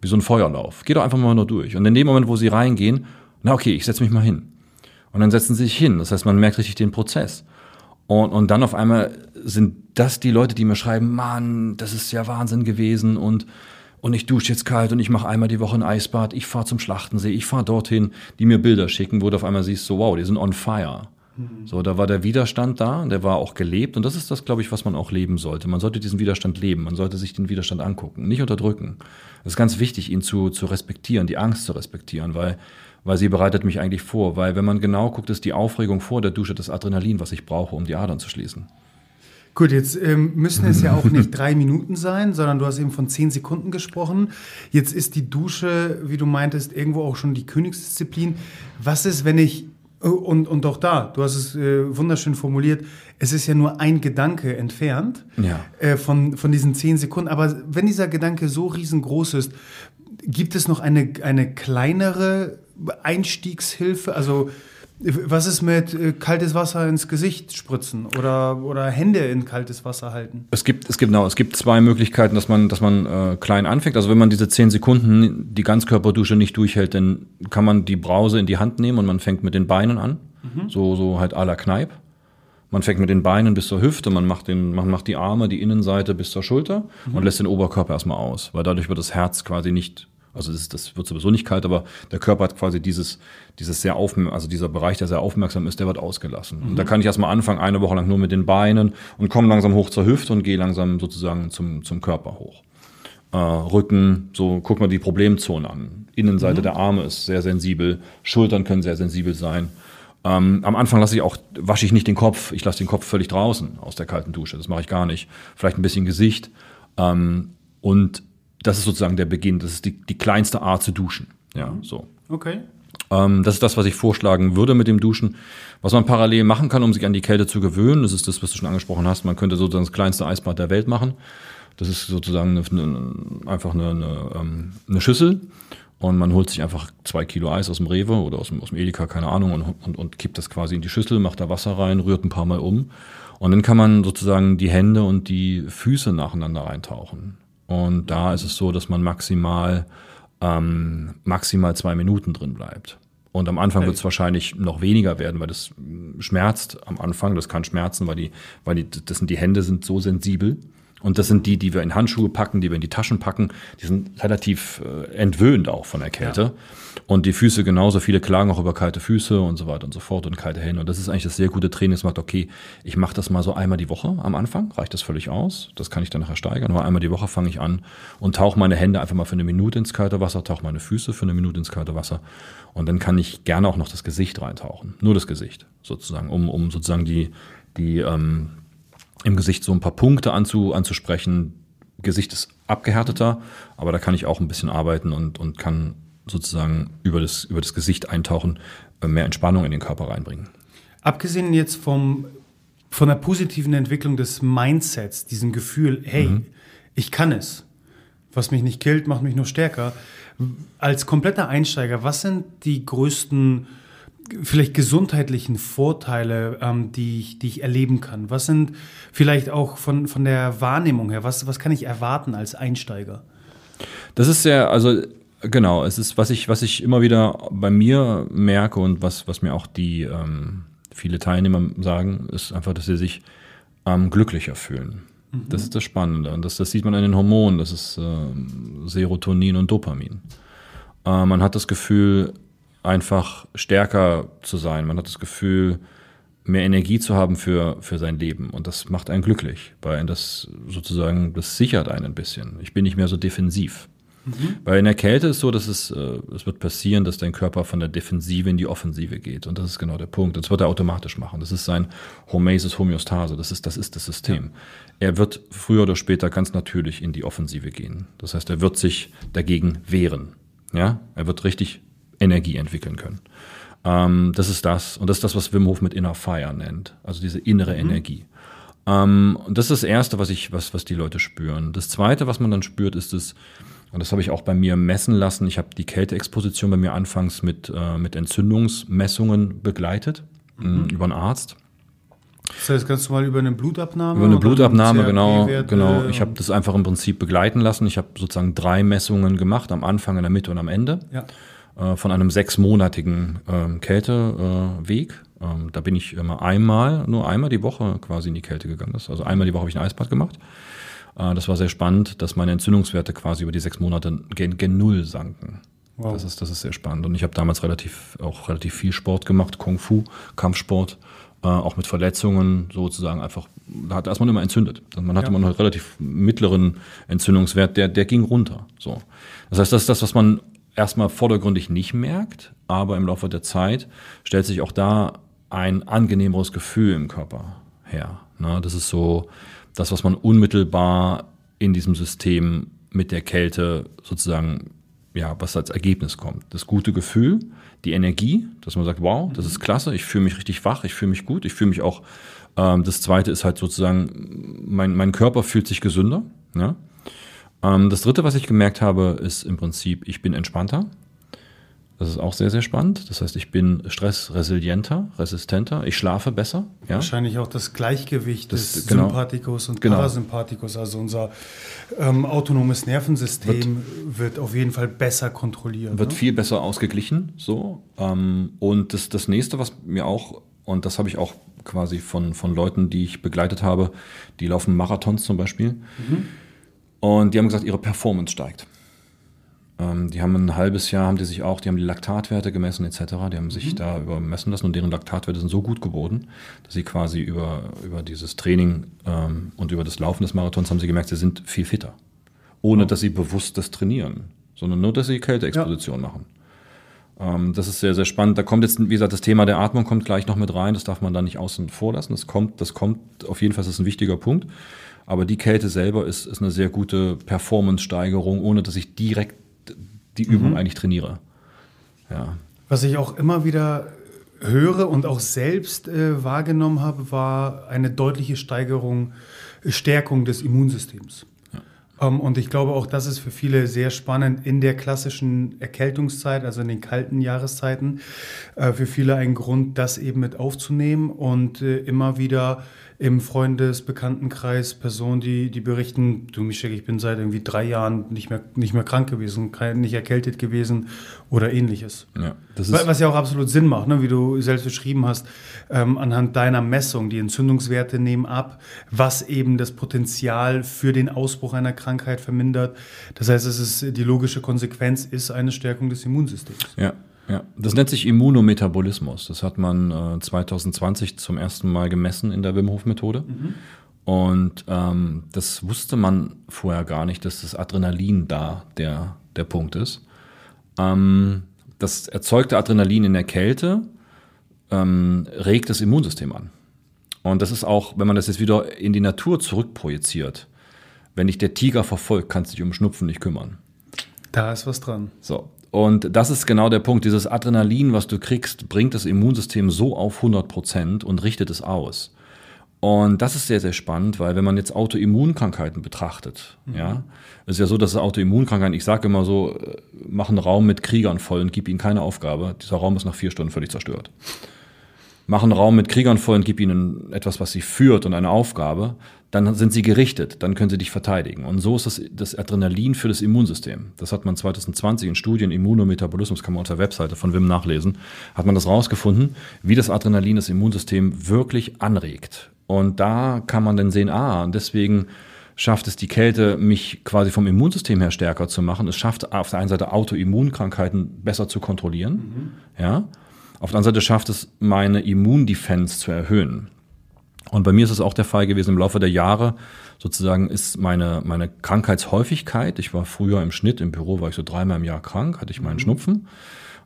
Wie so ein Feuerlauf. Geh doch einfach mal nur durch. Und in dem Moment, wo sie reingehen, na okay, ich setze mich mal hin. Und dann setzen sie sich hin. Das heißt, man merkt richtig den Prozess. Und, und dann auf einmal sind das die Leute, die mir schreiben, Mann, das ist ja Wahnsinn gewesen und und ich dusche jetzt kalt und ich mache einmal die Woche ein Eisbad, ich fahre zum Schlachtensee, ich fahre dorthin, die mir Bilder schicken, wo du auf einmal siehst, so wow, die sind on fire. Mhm. So, da war der Widerstand da, der war auch gelebt und das ist das, glaube ich, was man auch leben sollte. Man sollte diesen Widerstand leben, man sollte sich den Widerstand angucken, nicht unterdrücken. Es ist ganz wichtig, ihn zu, zu respektieren, die Angst zu respektieren, weil, weil sie bereitet mich eigentlich vor, weil wenn man genau guckt, ist die Aufregung vor der Dusche das Adrenalin, was ich brauche, um die Adern zu schließen. Gut, jetzt ähm, müssen es ja auch nicht drei Minuten sein, sondern du hast eben von zehn Sekunden gesprochen. Jetzt ist die Dusche, wie du meintest, irgendwo auch schon die Königsdisziplin. Was ist, wenn ich, und, und auch da, du hast es äh, wunderschön formuliert, es ist ja nur ein Gedanke entfernt ja. äh, von, von diesen zehn Sekunden. Aber wenn dieser Gedanke so riesengroß ist, gibt es noch eine, eine kleinere Einstiegshilfe? Also was ist mit äh, kaltes Wasser ins Gesicht spritzen oder, oder Hände in kaltes Wasser halten? Es gibt, es gibt, genau, es gibt zwei Möglichkeiten, dass man, dass man äh, klein anfängt. Also wenn man diese zehn Sekunden die Ganzkörperdusche nicht durchhält, dann kann man die Brause in die Hand nehmen und man fängt mit den Beinen an. Mhm. So, so halt à la Kneipp. Man fängt mit den Beinen bis zur Hüfte, man macht, den, man macht die Arme, die Innenseite bis zur Schulter mhm. und lässt den Oberkörper erstmal aus, weil dadurch wird das Herz quasi nicht also das, ist, das wird sowieso nicht kalt, aber der Körper hat quasi dieses, dieses sehr aufmerksam, also dieser Bereich, der sehr aufmerksam ist, der wird ausgelassen. Mhm. Und da kann ich erstmal anfangen, eine Woche lang nur mit den Beinen und komme langsam hoch zur Hüfte und gehe langsam sozusagen zum, zum Körper hoch. Äh, Rücken, so guck mal die Problemzone an. Innenseite mhm. der Arme ist sehr sensibel, Schultern können sehr sensibel sein. Ähm, am Anfang lasse ich auch, wasche ich nicht den Kopf, ich lasse den Kopf völlig draußen aus der kalten Dusche. Das mache ich gar nicht. Vielleicht ein bisschen Gesicht. Ähm, und das ist sozusagen der Beginn. Das ist die, die kleinste Art zu duschen. Ja, so. Okay. Ähm, das ist das, was ich vorschlagen würde mit dem Duschen. Was man parallel machen kann, um sich an die Kälte zu gewöhnen, das ist das, was du schon angesprochen hast. Man könnte sozusagen das kleinste Eisbad der Welt machen. Das ist sozusagen eine, eine, einfach eine, eine, ähm, Schüssel und man holt sich einfach zwei Kilo Eis aus dem Rewe oder aus dem, aus dem Edeka, keine Ahnung, und, und, und kippt das quasi in die Schüssel, macht da Wasser rein, rührt ein paar Mal um. Und dann kann man sozusagen die Hände und die Füße nacheinander reintauchen. Und da ist es so, dass man maximal, ähm, maximal zwei Minuten drin bleibt. Und am Anfang wird es wahrscheinlich noch weniger werden, weil das schmerzt am Anfang. Das kann schmerzen, weil die, weil die, das sind die Hände sind so sensibel. Und das sind die, die wir in Handschuhe packen, die wir in die Taschen packen. Die sind relativ äh, entwöhnt auch von der Kälte. Ja. Und die Füße genauso. Viele klagen auch über kalte Füße und so weiter und so fort und kalte Hände. Und das ist eigentlich das sehr gute Training. Es macht, okay, ich mache das mal so einmal die Woche am Anfang. Reicht das völlig aus. Das kann ich dann nachher steigern. Aber einmal die Woche fange ich an und tauche meine Hände einfach mal für eine Minute ins kalte Wasser, tauche meine Füße für eine Minute ins kalte Wasser. Und dann kann ich gerne auch noch das Gesicht reintauchen. Nur das Gesicht sozusagen, um, um sozusagen die, die, ähm, im Gesicht so ein paar Punkte anzu, anzusprechen. Gesicht ist abgehärteter, aber da kann ich auch ein bisschen arbeiten und, und kann sozusagen über das, über das Gesicht eintauchen, äh, mehr Entspannung in den Körper reinbringen. Abgesehen jetzt vom von der positiven Entwicklung des Mindsets, diesem Gefühl, hey, mhm. ich kann es. Was mich nicht killt, macht mich nur stärker. Als kompletter Einsteiger, was sind die größten vielleicht gesundheitlichen Vorteile, ähm, die, ich, die ich erleben kann? Was sind vielleicht auch von, von der Wahrnehmung her, was, was kann ich erwarten als Einsteiger? Das ist sehr, also genau, es ist, was ich, was ich immer wieder bei mir merke und was, was mir auch die ähm, viele Teilnehmer sagen, ist einfach, dass sie sich ähm, glücklicher fühlen. Mhm. Das ist das Spannende. Und das, das sieht man an den Hormonen, das ist äh, Serotonin und Dopamin. Äh, man hat das Gefühl, einfach stärker zu sein. Man hat das Gefühl, mehr Energie zu haben für, für sein Leben. Und das macht einen glücklich, weil das sozusagen, das sichert einen ein bisschen. Ich bin nicht mehr so defensiv. Mhm. Weil in der Kälte ist so, dass es, äh, es wird passieren, dass dein Körper von der Defensive in die Offensive geht. Und das ist genau der Punkt. Und das wird er automatisch machen. Das ist sein Homeostasis Homöostase. Das ist, das ist das System. Ja. Er wird früher oder später ganz natürlich in die Offensive gehen. Das heißt, er wird sich dagegen wehren. Ja, er wird richtig Energie entwickeln können. Ähm, das ist das. Und das ist das, was Wim Hof mit Inner Fire nennt. Also diese innere mhm. Energie. Ähm, und das ist das Erste, was ich, was, was die Leute spüren. Das Zweite, was man dann spürt, ist es, und das habe ich auch bei mir messen lassen. Ich habe die Kälteexposition bei mir anfangs mit, äh, mit Entzündungsmessungen begleitet, mhm. über einen Arzt. Das heißt, ganz normal über eine Blutabnahme? Über eine Blutabnahme, genau. genau. Ich habe das einfach im Prinzip begleiten lassen. Ich habe sozusagen drei Messungen gemacht, am Anfang, in der Mitte und am Ende. Ja. Äh, von einem sechsmonatigen ähm, Kälteweg. Äh, ähm, da bin ich immer einmal, nur einmal die Woche quasi in die Kälte gegangen. Also einmal die Woche habe ich ein Eisbad gemacht. Äh, das war sehr spannend, dass meine Entzündungswerte quasi über die sechs Monate gen, gen Null sanken. Wow. Das, ist, das ist sehr spannend. Und ich habe damals relativ, auch relativ viel Sport gemacht, Kung Fu, Kampfsport, äh, auch mit Verletzungen sozusagen einfach, da hat erstmal immer entzündet. Man hatte ja. immer einen relativ mittleren Entzündungswert, der, der ging runter. So. Das heißt, das ist das, was man erstmal vordergründig nicht merkt, aber im Laufe der Zeit stellt sich auch da ein angenehmeres Gefühl im Körper her. Ne? Das ist so, das, was man unmittelbar in diesem System mit der Kälte sozusagen, ja, was als Ergebnis kommt. Das gute Gefühl, die Energie, dass man sagt, wow, das ist klasse, ich fühle mich richtig wach, ich fühle mich gut, ich fühle mich auch, ähm, das zweite ist halt sozusagen, mein, mein Körper fühlt sich gesünder. Ja? Ähm, das dritte, was ich gemerkt habe, ist im Prinzip, ich bin entspannter. Das ist auch sehr, sehr spannend. Das heißt, ich bin stressresilienter, resistenter, ich schlafe besser. Ja? Wahrscheinlich auch das Gleichgewicht das, des genau, Sympathikus und genau. Parasympathikus, also unser ähm, autonomes Nervensystem wird, wird, auf jeden Fall besser kontrolliert. Wird ne? viel besser ausgeglichen. So. Ähm, und das, das nächste, was mir auch, und das habe ich auch quasi von, von Leuten, die ich begleitet habe, die laufen Marathons zum Beispiel. Mhm. Und die haben gesagt, ihre Performance steigt. Ähm, die haben ein halbes Jahr, haben die sich auch, die haben die Laktatwerte gemessen etc. Die haben sich mhm. da übermessen lassen und deren Laktatwerte sind so gut geworden, dass sie quasi über, über dieses Training ähm, und über das Laufen des Marathons haben sie gemerkt, sie sind viel fitter. Ohne oh. dass sie bewusst das trainieren, sondern nur, dass sie Kälteexposition ja. machen. Ähm, das ist sehr, sehr spannend. Da kommt jetzt, wie gesagt, das Thema der Atmung kommt gleich noch mit rein. Das darf man da nicht außen vor lassen. Das kommt, das kommt auf jeden Fall, das ist ein wichtiger Punkt. Aber die Kälte selber ist, ist eine sehr gute Performance-Steigerung, ohne dass ich direkt die Übung mhm. eigentlich trainiere. Ja. Was ich auch immer wieder höre und auch selbst äh, wahrgenommen habe, war eine deutliche Steigerung, Stärkung des Immunsystems. Ja. Ähm, und ich glaube auch, das ist für viele sehr spannend in der klassischen Erkältungszeit, also in den kalten Jahreszeiten, äh, für viele ein Grund, das eben mit aufzunehmen und äh, immer wieder im Freundes-, Bekanntenkreis Personen, die, die berichten, du Michel, ich bin seit irgendwie drei Jahren nicht mehr, nicht mehr krank gewesen, nicht erkältet gewesen oder ähnliches. Ja, Was ja auch absolut Sinn macht, ne? wie du selbst beschrieben hast, ähm, anhand deiner Messung, die Entzündungswerte nehmen ab, was eben das Potenzial für den Ausbruch einer Krankheit vermindert. Das heißt, es ist die logische Konsequenz ist eine Stärkung des Immunsystems. Ja, ja, das nennt sich Immunometabolismus. Das hat man äh, 2020 zum ersten Mal gemessen in der Wim Hof Methode. Mhm. Und ähm, das wusste man vorher gar nicht, dass das Adrenalin da der, der Punkt ist. Ähm, das erzeugte Adrenalin in der Kälte ähm, regt das Immunsystem an. Und das ist auch, wenn man das jetzt wieder in die Natur zurückprojiziert, wenn dich der Tiger verfolgt, kannst du dich um Schnupfen nicht kümmern. Da ist was dran. So, und das ist genau der Punkt. Dieses Adrenalin, was du kriegst, bringt das Immunsystem so auf 100 Prozent und richtet es aus. Und das ist sehr, sehr spannend, weil wenn man jetzt Autoimmunkrankheiten betrachtet, mhm. ja, es ist ja so, dass Autoimmunkrankheiten, ich sage immer so, äh, mach einen Raum mit Kriegern voll und gib ihnen keine Aufgabe. Dieser Raum ist nach vier Stunden völlig zerstört. Mach einen Raum mit Kriegern voll und gib ihnen etwas, was sie führt und eine Aufgabe, dann sind sie gerichtet, dann können sie dich verteidigen. Und so ist das, das Adrenalin für das Immunsystem. Das hat man 2020 in Studien Immunometabolismus, kann man auf der Webseite von Wim nachlesen, hat man das rausgefunden, wie das Adrenalin das Immunsystem wirklich anregt. Und da kann man dann sehen, ah, und deswegen schafft es die Kälte, mich quasi vom Immunsystem her stärker zu machen. Es schafft auf der einen Seite Autoimmunkrankheiten besser zu kontrollieren. Mhm. Ja. Auf der anderen Seite schafft es, meine Immundefense zu erhöhen. Und bei mir ist es auch der Fall gewesen, im Laufe der Jahre sozusagen ist meine, meine Krankheitshäufigkeit, ich war früher im Schnitt, im Büro war ich so dreimal im Jahr krank, hatte ich meinen mhm. Schnupfen.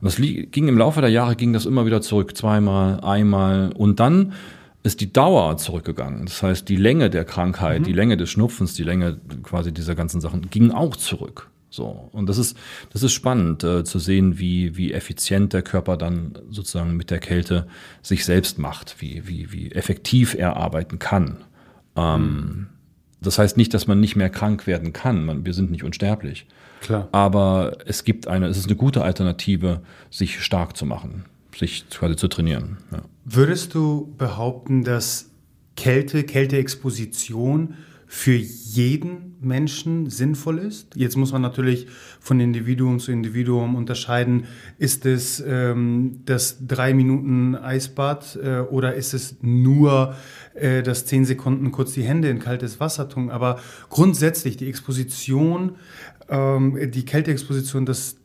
Und das ging im Laufe der Jahre, ging das immer wieder zurück, zweimal, einmal. Und dann ist die Dauer zurückgegangen. Das heißt, die Länge der Krankheit, mhm. die Länge des Schnupfens, die Länge quasi dieser ganzen Sachen ging auch zurück. So. Und das ist, das ist spannend äh, zu sehen, wie, wie effizient der Körper dann sozusagen mit der Kälte sich selbst macht, wie, wie, wie effektiv er arbeiten kann. Ähm, das heißt nicht, dass man nicht mehr krank werden kann. Man, wir sind nicht unsterblich. Klar. Aber es gibt eine, es ist eine gute Alternative, sich stark zu machen, sich quasi zu trainieren. Ja. Würdest du behaupten, dass Kälte, Kälteexposition für jeden Menschen sinnvoll ist. Jetzt muss man natürlich von Individuum zu Individuum unterscheiden, ist es ähm, das drei Minuten Eisbad äh, oder ist es nur äh, das zehn Sekunden kurz die Hände in kaltes Wasser tun. Aber grundsätzlich die Exposition, ähm, die Kälteexposition, dass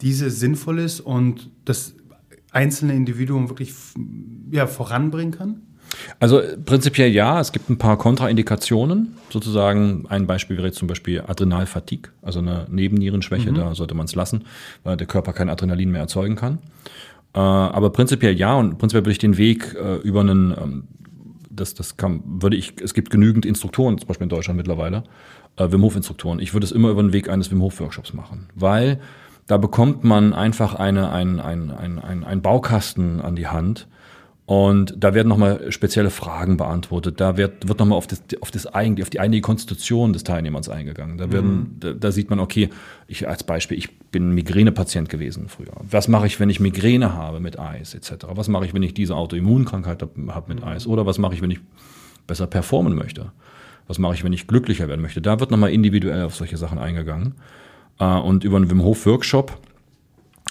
diese sinnvoll ist und das einzelne Individuum wirklich ja, voranbringen kann? Also prinzipiell ja, es gibt ein paar Kontraindikationen. Sozusagen ein Beispiel wäre jetzt zum Beispiel Adrenalfatigue, also eine Nebennierenschwäche, mhm. da sollte man es lassen, weil der Körper kein Adrenalin mehr erzeugen kann. Äh, aber prinzipiell ja und prinzipiell würde ich den Weg äh, über einen, ähm, das, das kann, würde ich, es gibt genügend Instruktoren, zum Beispiel in Deutschland mittlerweile, äh, Wim Hof Instruktoren. Ich würde es immer über den Weg eines Wim Hof Workshops machen, weil da bekommt man einfach eine, ein, ein, ein, ein, ein Baukasten an die Hand, und da werden nochmal spezielle Fragen beantwortet. Da wird, wird nochmal auf, das, auf, das auf die eigene Konstitution des Teilnehmers eingegangen. Da, werden, mhm. da, da, sieht man, okay, ich als Beispiel, ich bin Migränepatient gewesen früher. Was mache ich, wenn ich Migräne habe mit Eis etc.? Was mache ich, wenn ich diese Autoimmunkrankheit habe mit mhm. Eis? Oder was mache ich, wenn ich besser performen möchte? Was mache ich, wenn ich glücklicher werden möchte? Da wird nochmal individuell auf solche Sachen eingegangen. Äh, und über einen Wim Hof Workshop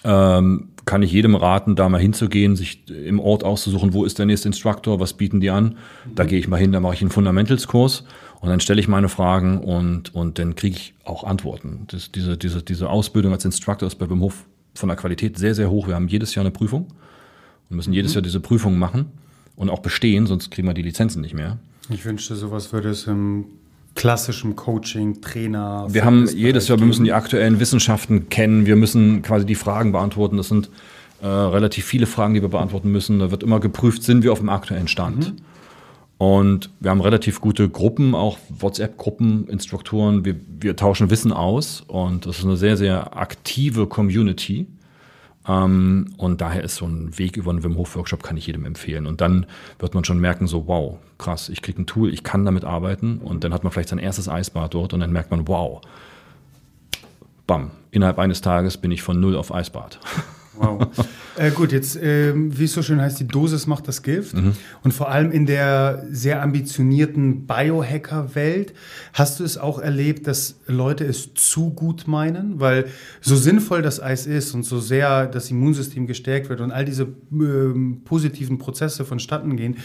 ähm, kann ich jedem raten, da mal hinzugehen, sich im Ort auszusuchen, wo ist der nächste Instructor, was bieten die an. Da gehe ich mal hin, da mache ich einen Fundamentals-Kurs und dann stelle ich meine Fragen und, und dann kriege ich auch Antworten. Das, diese, diese, diese Ausbildung als Instructor ist bei Wim Hof von der Qualität sehr, sehr hoch. Wir haben jedes Jahr eine Prüfung und müssen mhm. jedes Jahr diese Prüfung machen und auch bestehen, sonst kriegen wir die Lizenzen nicht mehr. Ich wünschte, sowas würde es im klassischem Coaching, Trainer. Wir haben jedes Jahr, wir müssen die aktuellen Wissenschaften kennen, wir müssen quasi die Fragen beantworten. Das sind äh, relativ viele Fragen, die wir beantworten müssen. Da wird immer geprüft, sind wir auf dem aktuellen Stand. Mhm. Und wir haben relativ gute Gruppen, auch WhatsApp-Gruppen, Instruktoren. Wir, wir tauschen Wissen aus und das ist eine sehr, sehr aktive Community. Ähm, und daher ist so ein Weg über einen Wim Hof Workshop kann ich jedem empfehlen. Und dann wird man schon merken, so wow, krass, ich kriege ein Tool, ich kann damit arbeiten. Und dann hat man vielleicht sein erstes Eisbad dort und dann merkt man, wow, bam, innerhalb eines Tages bin ich von null auf Eisbad. Wow. äh, gut, jetzt, äh, wie es so schön heißt, die Dosis macht das Gift. Mhm. Und vor allem in der sehr ambitionierten Biohacker-Welt hast du es auch erlebt, dass Leute es zu gut meinen, weil so sinnvoll das Eis ist und so sehr das Immunsystem gestärkt wird und all diese äh, positiven Prozesse vonstatten gehen,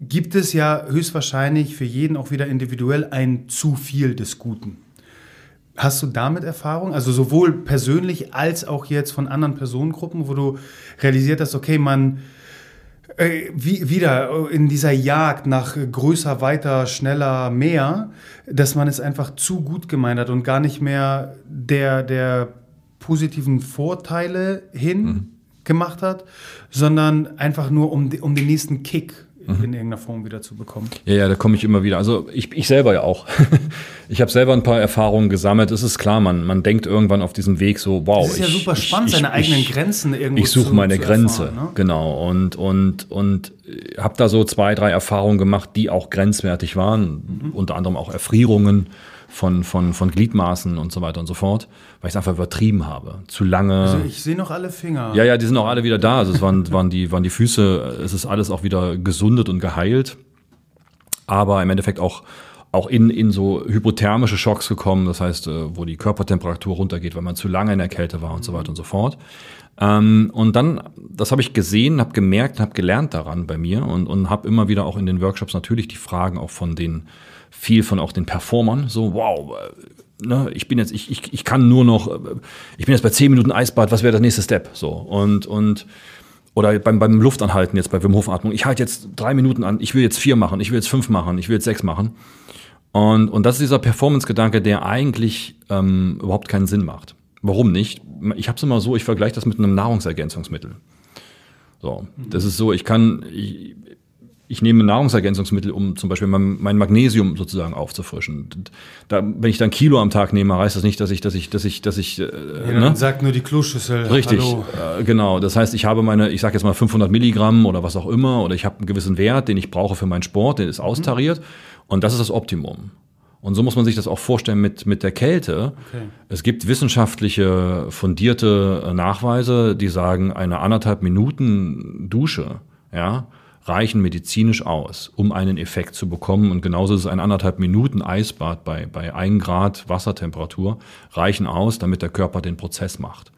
gibt es ja höchstwahrscheinlich für jeden auch wieder individuell ein zu viel des Guten. Hast du damit Erfahrung? Also sowohl persönlich als auch jetzt von anderen Personengruppen, wo du realisiert hast, okay, man äh, wie, wieder in dieser Jagd nach größer, weiter, schneller, mehr, dass man es einfach zu gut gemeint hat und gar nicht mehr der, der positiven Vorteile hin mhm. gemacht hat, sondern einfach nur um, um den nächsten Kick mhm. in irgendeiner Form wieder zu bekommen. Ja, ja, da komme ich immer wieder. Also ich, ich selber ja auch. ich habe selber ein paar Erfahrungen gesammelt. Es ist klar, man, man denkt irgendwann auf diesem Weg so, wow. Es ist ich, ja super spannend, ich, seine eigenen Grenzen irgendwo Ich suche meine zu Grenze, erfahren, ne? genau. Und, und, und habe da so zwei, drei Erfahrungen gemacht, die auch grenzwertig waren. Mhm. Unter anderem auch Erfrierungen von, von, von Gliedmaßen und so weiter und so fort, weil ich es einfach übertrieben habe. Zu lange. Also ich sehe noch alle Finger. Ja, ja, die sind auch alle wieder da. Also es waren, waren, die, waren die Füße, es ist alles auch wieder gesundet und geheilt. Aber im Endeffekt auch, auch in, in so hypothermische Schocks gekommen, das heißt, äh, wo die Körpertemperatur runtergeht, weil man zu lange in der Kälte war und so weiter und so fort. Ähm, und dann, das habe ich gesehen, habe gemerkt, habe gelernt daran bei mir und, und habe immer wieder auch in den Workshops natürlich die Fragen auch von den, viel von auch den Performern, so wow, äh, ne, ich bin jetzt, ich, ich, ich kann nur noch, äh, ich bin jetzt bei 10 Minuten Eisbad, was wäre der nächste Step? So und, und oder beim, beim Luftanhalten jetzt bei Wim Hof Atmung, ich halte jetzt drei Minuten an, ich will jetzt vier machen, ich will jetzt fünf machen, ich will jetzt sechs machen. Und, und das ist dieser Performance-Gedanke, der eigentlich ähm, überhaupt keinen Sinn macht. Warum nicht? Ich habe es immer so, ich vergleiche das mit einem Nahrungsergänzungsmittel. So, das ist so, ich kann, ich, ich nehme Nahrungsergänzungsmittel, um zum Beispiel mein, mein Magnesium sozusagen aufzufrischen. Da, wenn ich dann Kilo am Tag nehme, heißt das nicht, dass ich, dass ich, dass ich, dass ich. Äh, Ja, ne? sagt nur die Kloschüssel. Richtig, äh, genau. Das heißt, ich habe meine, ich sage jetzt mal 500 Milligramm oder was auch immer, oder ich habe einen gewissen Wert, den ich brauche für meinen Sport, der ist austariert, und das ist das Optimum. Und so muss man sich das auch vorstellen mit, mit der Kälte. Okay. Es gibt wissenschaftliche, fundierte äh, Nachweise, die sagen, eine anderthalb Minuten Dusche, ja, reichen medizinisch aus, um einen Effekt zu bekommen. Und genauso ist es ein anderthalb Minuten Eisbad bei, bei 1 Grad Wassertemperatur reichen aus, damit der Körper den Prozess macht.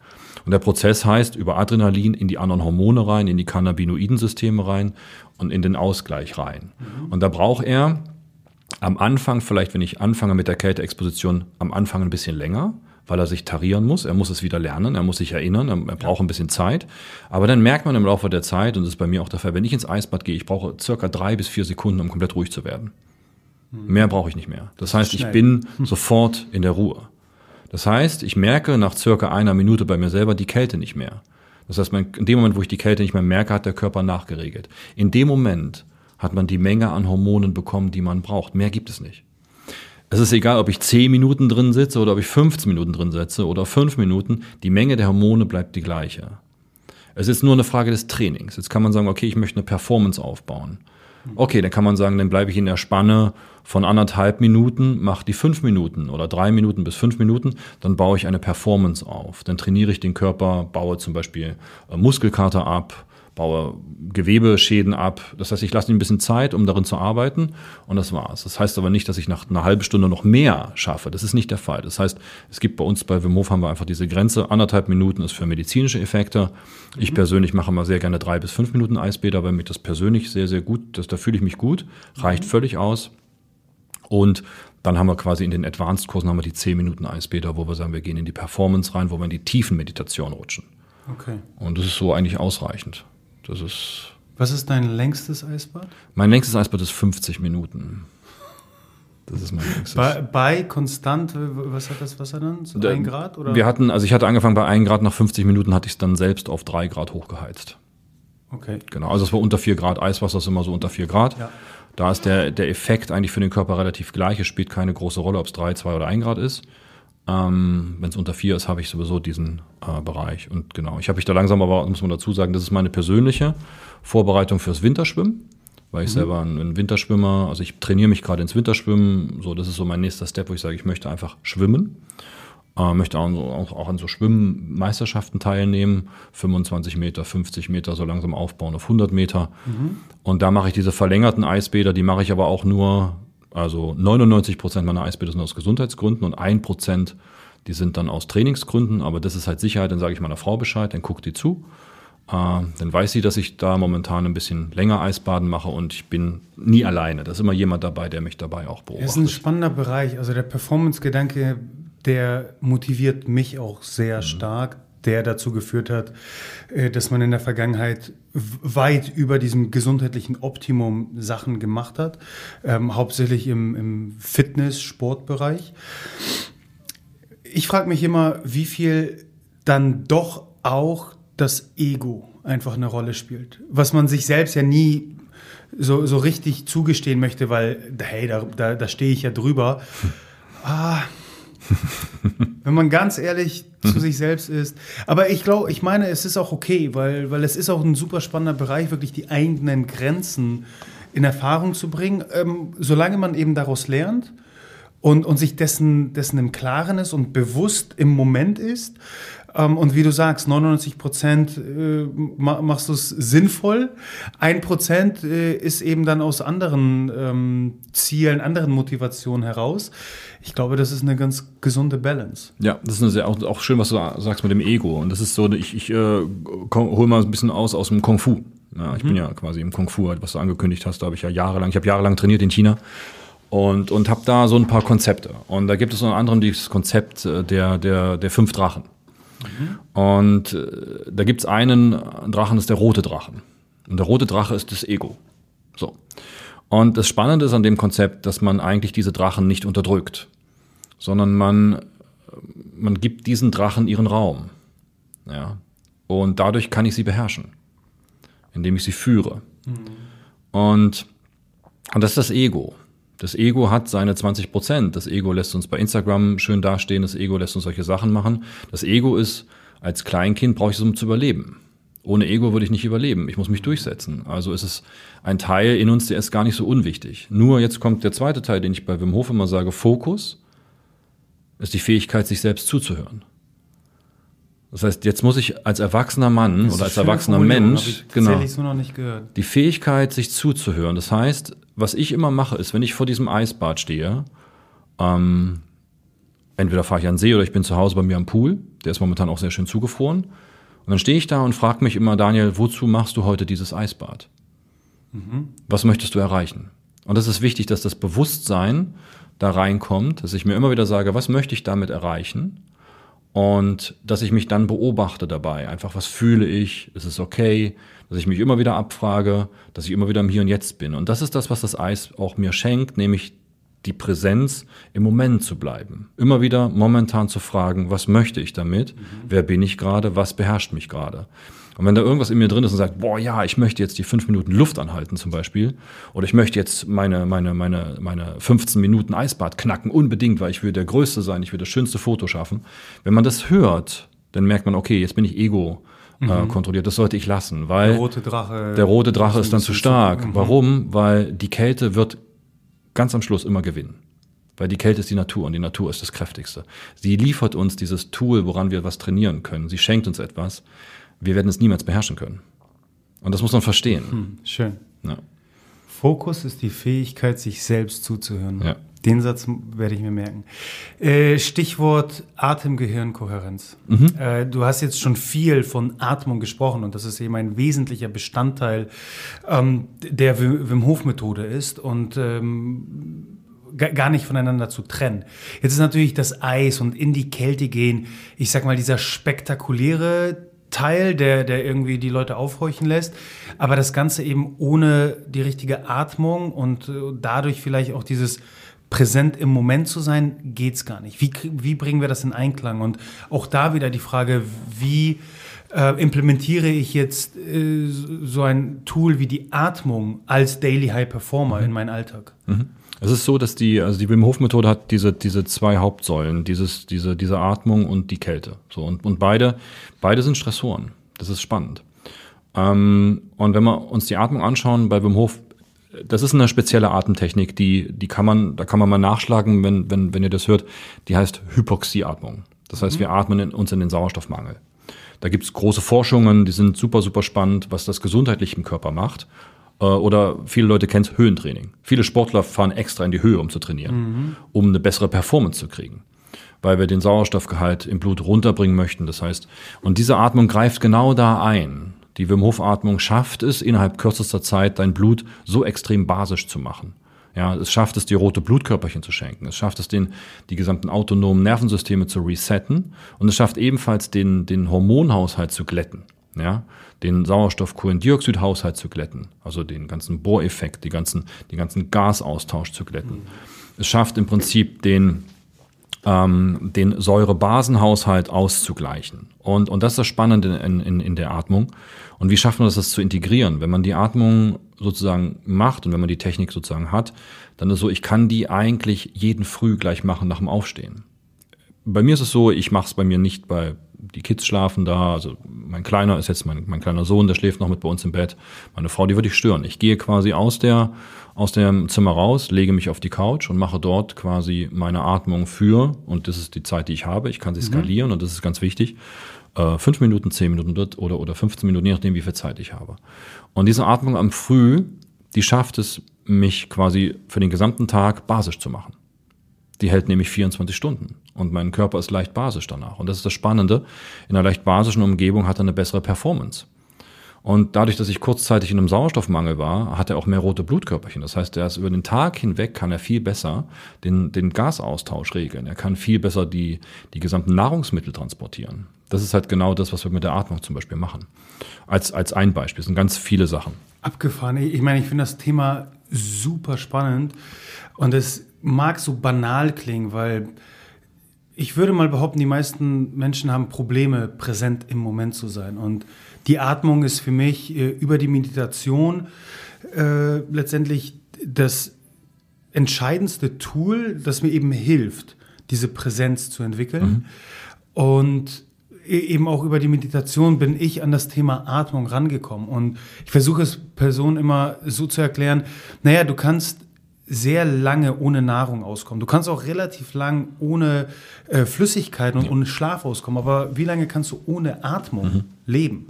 Und der Prozess heißt über Adrenalin in die anderen Hormone rein, in die Cannabinoidensysteme rein und in den Ausgleich rein. Und da braucht er am Anfang, vielleicht wenn ich anfange mit der Kälteexposition, am Anfang ein bisschen länger, weil er sich tarieren muss. Er muss es wieder lernen, er muss sich erinnern, er, er braucht ein bisschen Zeit. Aber dann merkt man im Laufe der Zeit, und das ist bei mir auch der Fall, wenn ich ins Eisbad gehe, ich brauche circa drei bis vier Sekunden, um komplett ruhig zu werden. Mehr brauche ich nicht mehr. Das heißt, ich bin sofort in der Ruhe. Das heißt, ich merke nach circa einer Minute bei mir selber die Kälte nicht mehr. Das heißt, man, in dem Moment, wo ich die Kälte nicht mehr merke, hat der Körper nachgeregelt. In dem Moment hat man die Menge an Hormonen bekommen, die man braucht. Mehr gibt es nicht. Es ist egal, ob ich 10 Minuten drin sitze oder ob ich 15 Minuten drin sitze oder 5 Minuten. Die Menge der Hormone bleibt die gleiche. Es ist nur eine Frage des Trainings. Jetzt kann man sagen, okay, ich möchte eine Performance aufbauen. Okay, dann kann man sagen, dann bleibe ich in der Spanne von anderthalb Minuten, mache die fünf Minuten oder drei Minuten bis fünf Minuten, dann baue ich eine Performance auf. Dann trainiere ich den Körper, baue zum Beispiel äh, Muskelkater ab, baue Gewebeschäden ab. Das heißt, ich lasse ihm ein bisschen Zeit, um darin zu arbeiten und das war's. Das heißt aber nicht, dass ich nach einer halben Stunde noch mehr schaffe. Das ist nicht der Fall. Das heißt, es gibt bei uns bei Wim Hof haben wir einfach diese Grenze. Anderthalb Minuten ist für medizinische Effekte. Ich persönlich mache mal sehr gerne drei bis fünf Minuten Eisbäder, weil mich das persönlich sehr, sehr gut, das, da fühle ich mich gut. Reicht völlig aus. Und dann haben wir quasi in den Advanced-Kursen haben wir die 10 Minuten Eisbäder, wo wir sagen, wir gehen in die Performance rein, wo wir in die tiefen Meditation rutschen. Okay. Und das ist so eigentlich ausreichend. Das ist, Was ist dein längstes Eisbad? mein längstes Eisbad ist 50 Minuten. Das ist mein längstes. Bei, bei konstant, was hat das Wasser dann? So Da- ein Grad? Oder? Wir hatten, also ich hatte angefangen bei 1 Grad, nach 50 Minuten hatte ich es dann selbst auf 3 Grad hochgeheizt. Okay. Genau, also es war unter 4 Grad, Eiswasser ist immer so unter 4 Grad. Ja. Da ist der, der Effekt eigentlich für den Körper relativ gleich. Es spielt keine große Rolle, ob es 3, 2 oder 1 Grad ist. Ähm, Wenn es unter 4 ist, habe ich sowieso diesen äh, Bereich. Und genau, ich habe mich da langsam aber, muss man dazu sagen, das ist meine persönliche Vorbereitung fürs Winterschwimmen, weil ich selber ein, ein Winterschwimmer, also ich trainiere mich gerade ins Winterschwimmen. So, das ist so mein nächster Step, wo ich sage, ich möchte einfach schwimmen. Äh, möchte auch, auch, auch an so Schwimmmeisterschaften teilnehmen, 25 Meter, 50 Meter, so langsam aufbauen auf 100 Meter. Und da mache ich diese verlängerten Eisbäder, die mache ich aber auch nur, also 99 Prozent meiner Eisbäder sind aus Gesundheitsgründen und ein Prozent, die sind dann aus Trainingsgründen, aber das ist halt Sicherheit, dann sage ich meiner Frau Bescheid, dann guckt die zu. Äh, dann weiß sie, dass ich da momentan ein bisschen länger Eisbaden mache und ich bin nie alleine. Da ist immer jemand dabei, der mich dabei auch Das ist ein beobachtet. spannender Bereich. Also der Performance-Gedanke, der motiviert mich auch sehr Mhm. stark, der dazu geführt hat, äh, dass man in der Vergangenheit weit über diesem gesundheitlichen Optimum Sachen gemacht hat, ähm, hauptsächlich im, im Fitness-Sportbereich. Ich frage mich immer, wie viel dann doch auch das Ego einfach eine Rolle spielt. Was man sich selbst ja nie so, so richtig zugestehen möchte, weil, hey, da, da, da stehe ich ja drüber. Ah, wenn man ganz ehrlich zu sich selbst ist. Aber ich glaube, ich meine, es ist auch okay, weil, weil es ist auch ein super spannender Bereich, wirklich die eigenen Grenzen in Erfahrung zu bringen, ähm, solange man eben daraus lernt und, und sich dessen, dessen im Klaren ist und bewusst im Moment ist. Ähm, und wie du sagst, 99 Prozent äh, machst du es sinnvoll. Ein Prozent äh, ist eben dann aus anderen ähm, Zielen, anderen Motivationen heraus. Ich glaube, das ist eine ganz gesunde Balance. Ja, das ist sehr, auch, auch schön, was du sagst mit dem Ego. Und das ist so, ich, ich äh, hole mal ein bisschen aus aus dem Kung Fu. Ja, ich mhm. bin ja quasi im Kung Fu, was du angekündigt hast, da habe ich ja jahrelang, ich habe jahrelang trainiert in China und, und habe da so ein paar Konzepte. Und da gibt es unter anderem dieses Konzept äh, der, der, der fünf Drachen. Mhm. Und äh, da gibt es einen Drachen, das ist der rote Drachen. Und der rote Drache ist das Ego. So. Und das Spannende ist an dem Konzept, dass man eigentlich diese Drachen nicht unterdrückt, sondern man, man gibt diesen Drachen ihren Raum. Ja. Und dadurch kann ich sie beherrschen, indem ich sie führe. Mhm. Und, und das ist das Ego. Das Ego hat seine 20 Prozent. Das Ego lässt uns bei Instagram schön dastehen. Das Ego lässt uns solche Sachen machen. Das Ego ist, als Kleinkind brauche ich es, um zu überleben. Ohne Ego würde ich nicht überleben. Ich muss mich durchsetzen. Also ist es ein Teil in uns, der ist gar nicht so unwichtig. Nur jetzt kommt der zweite Teil, den ich bei Wim Hof immer sage. Fokus ist die Fähigkeit, sich selbst zuzuhören. Das heißt, jetzt muss ich als erwachsener Mann oder als erwachsener Mensch, genau, so noch nicht gehört. die Fähigkeit, sich zuzuhören. Das heißt, was ich immer mache, ist, wenn ich vor diesem Eisbad stehe, ähm, entweder fahre ich an den See oder ich bin zu Hause bei mir am Pool, der ist momentan auch sehr schön zugefroren. Und dann stehe ich da und frage mich immer, Daniel, wozu machst du heute dieses Eisbad? Mhm. Was möchtest du erreichen? Und das ist wichtig, dass das Bewusstsein da reinkommt, dass ich mir immer wieder sage, was möchte ich damit erreichen? Und dass ich mich dann beobachte dabei. Einfach, was fühle ich? Ist es okay? dass ich mich immer wieder abfrage, dass ich immer wieder im Hier und Jetzt bin. Und das ist das, was das Eis auch mir schenkt, nämlich die Präsenz im Moment zu bleiben. Immer wieder momentan zu fragen, was möchte ich damit? Mhm. Wer bin ich gerade? Was beherrscht mich gerade? Und wenn da irgendwas in mir drin ist und sagt, boah, ja, ich möchte jetzt die fünf Minuten Luft anhalten zum Beispiel, oder ich möchte jetzt meine, meine, meine, meine 15 Minuten Eisbad knacken, unbedingt, weil ich will der Größte sein, ich will das schönste Foto schaffen. Wenn man das hört, dann merkt man, okay, jetzt bin ich Ego äh, mhm. kontrolliert. Das sollte ich lassen, weil der rote Drache, der rote Drache ist dann zu stark. Mhm. Warum? Weil die Kälte wird ganz am Schluss immer gewinnen. Weil die Kälte ist die Natur und die Natur ist das Kräftigste. Sie liefert uns dieses Tool, woran wir was trainieren können. Sie schenkt uns etwas. Wir werden es niemals beherrschen können. Und das muss man verstehen. Hm, schön. Ja. Fokus ist die Fähigkeit, sich selbst zuzuhören. Ja. Den Satz werde ich mir merken. Äh, Stichwort Atem-Gehirn-Kohärenz. Mhm. Äh, du hast jetzt schon viel von Atmung gesprochen und das ist eben ein wesentlicher Bestandteil ähm, der Wim Hof-Methode ist und ähm, gar nicht voneinander zu trennen. Jetzt ist natürlich das Eis und in die Kälte gehen, ich sag mal, dieser spektakuläre Teil, der, der irgendwie die Leute aufhorchen lässt, aber das Ganze eben ohne die richtige Atmung und äh, dadurch vielleicht auch dieses präsent im Moment zu sein, geht's gar nicht. Wie, wie bringen wir das in Einklang? Und auch da wieder die Frage, wie äh, implementiere ich jetzt äh, so ein Tool wie die Atmung als Daily High Performer mhm. in meinen Alltag? Mhm. Es ist so, dass die, also die Wim Hof Methode hat diese, diese zwei Hauptsäulen, dieses, diese, diese Atmung und die Kälte. So, und, und beide, beide sind Stressoren. Das ist spannend. Ähm, und wenn wir uns die Atmung anschauen, bei Wim Hof das ist eine spezielle Atemtechnik, die, die kann man, da kann man mal nachschlagen, wenn, wenn, wenn ihr das hört. Die heißt Hypoxieatmung. Das heißt, mhm. wir atmen in, uns in den Sauerstoffmangel. Da gibt's große Forschungen, die sind super, super spannend, was das gesundheitlich im Körper macht. Äh, oder viele Leute kennen Höhentraining. Viele Sportler fahren extra in die Höhe, um zu trainieren, mhm. um eine bessere Performance zu kriegen. Weil wir den Sauerstoffgehalt im Blut runterbringen möchten. Das heißt, und diese Atmung greift genau da ein. Die Wim Hof Atmung schafft es, innerhalb kürzester Zeit dein Blut so extrem basisch zu machen. Ja, es schafft es, dir rote Blutkörperchen zu schenken. Es schafft es, den, die gesamten autonomen Nervensysteme zu resetten. Und es schafft ebenfalls, den, den Hormonhaushalt zu glätten. Ja, den Sauerstoff-Kohlendioxid-Haushalt zu glätten. Also den ganzen Bohreffekt, die ganzen, den ganzen Gasaustausch zu glätten. Mhm. Es schafft im Prinzip den, ähm, den Säure-Basen-Haushalt auszugleichen. Und, und das ist das Spannende in, in, in der Atmung. Und wie schafft man das, das zu integrieren? Wenn man die Atmung sozusagen macht und wenn man die Technik sozusagen hat, dann ist es so, ich kann die eigentlich jeden Früh gleich machen nach dem Aufstehen. Bei mir ist es so, ich mache es bei mir nicht bei die Kids schlafen da, also mein Kleiner ist jetzt mein, mein kleiner Sohn, der schläft noch mit bei uns im Bett. Meine Frau, die würde ich stören. Ich gehe quasi aus der aus dem Zimmer raus, lege mich auf die Couch und mache dort quasi meine Atmung für, und das ist die Zeit, die ich habe. Ich kann sie mhm. skalieren und das ist ganz wichtig. Äh, fünf Minuten, zehn Minuten oder, oder 15 Minuten, je nachdem, wie viel Zeit ich habe. Und diese Atmung am Früh, die schafft es, mich quasi für den gesamten Tag basisch zu machen. Die hält nämlich 24 Stunden und mein Körper ist leicht basisch danach. Und das ist das Spannende. In einer leicht basischen Umgebung hat er eine bessere Performance. Und dadurch, dass ich kurzzeitig in einem Sauerstoffmangel war, hat er auch mehr rote Blutkörperchen. Das heißt, er ist über den Tag hinweg kann er viel besser den, den Gasaustausch regeln. Er kann viel besser die, die gesamten Nahrungsmittel transportieren. Das ist halt genau das, was wir mit der Atmung zum Beispiel machen. Als, als ein Beispiel. Es sind ganz viele Sachen. Abgefahren. Ich meine, ich finde das Thema super spannend. Und es mag so banal klingen, weil ich würde mal behaupten, die meisten Menschen haben Probleme, präsent im Moment zu sein. Und die Atmung ist für mich äh, über die Meditation äh, letztendlich das entscheidendste Tool, das mir eben hilft, diese Präsenz zu entwickeln. Mhm. Und e-, eben auch über die Meditation bin ich an das Thema Atmung rangekommen. Und ich versuche es Personen immer so zu erklären, naja, du kannst sehr lange ohne Nahrung auskommen. Du kannst auch relativ lang ohne äh, Flüssigkeiten und ja. ohne Schlaf auskommen. Aber wie lange kannst du ohne Atmung mhm. leben?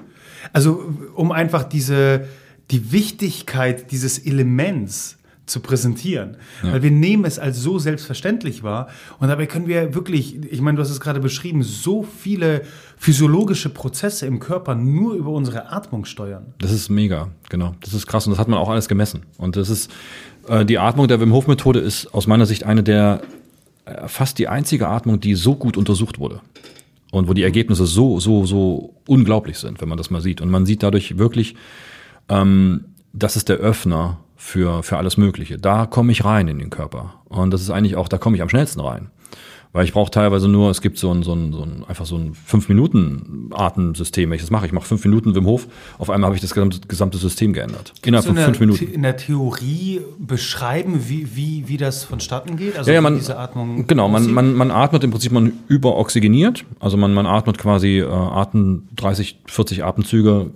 Also um einfach diese, die Wichtigkeit dieses Elements zu präsentieren. Ja. Weil wir nehmen es als so selbstverständlich wahr und dabei können wir wirklich, ich meine, du hast es gerade beschrieben, so viele physiologische Prozesse im Körper nur über unsere Atmung steuern. Das ist mega, genau. Das ist krass und das hat man auch alles gemessen. Und das ist, äh, die Atmung der Wim Hof Methode ist aus meiner Sicht eine der, äh, fast die einzige Atmung, die so gut untersucht wurde und wo die Ergebnisse so, so, so unglaublich sind, wenn man das mal sieht. Und man sieht dadurch wirklich, ähm, das ist der Öffner für, für alles Mögliche. Da komme ich rein in den Körper. Und das ist eigentlich auch, da komme ich am schnellsten rein. Weil ich brauche teilweise nur, es gibt so ein, so ein, so ein einfach so ein fünf Minuten Atemsystem, wenn ich das mache. Ich mache fünf Minuten Wim Hof, auf einmal habe ich das gesamte, gesamte System geändert. Innerhalb von fünf Minuten. In der Theorie beschreiben, wie, wie, wie das vonstatten geht? Also ja, ja man, diese Atmung genau, man, man, man atmet im Prinzip, man überoxygeniert. Also man, man atmet quasi äh, Atem, 30, 40 Atemzüge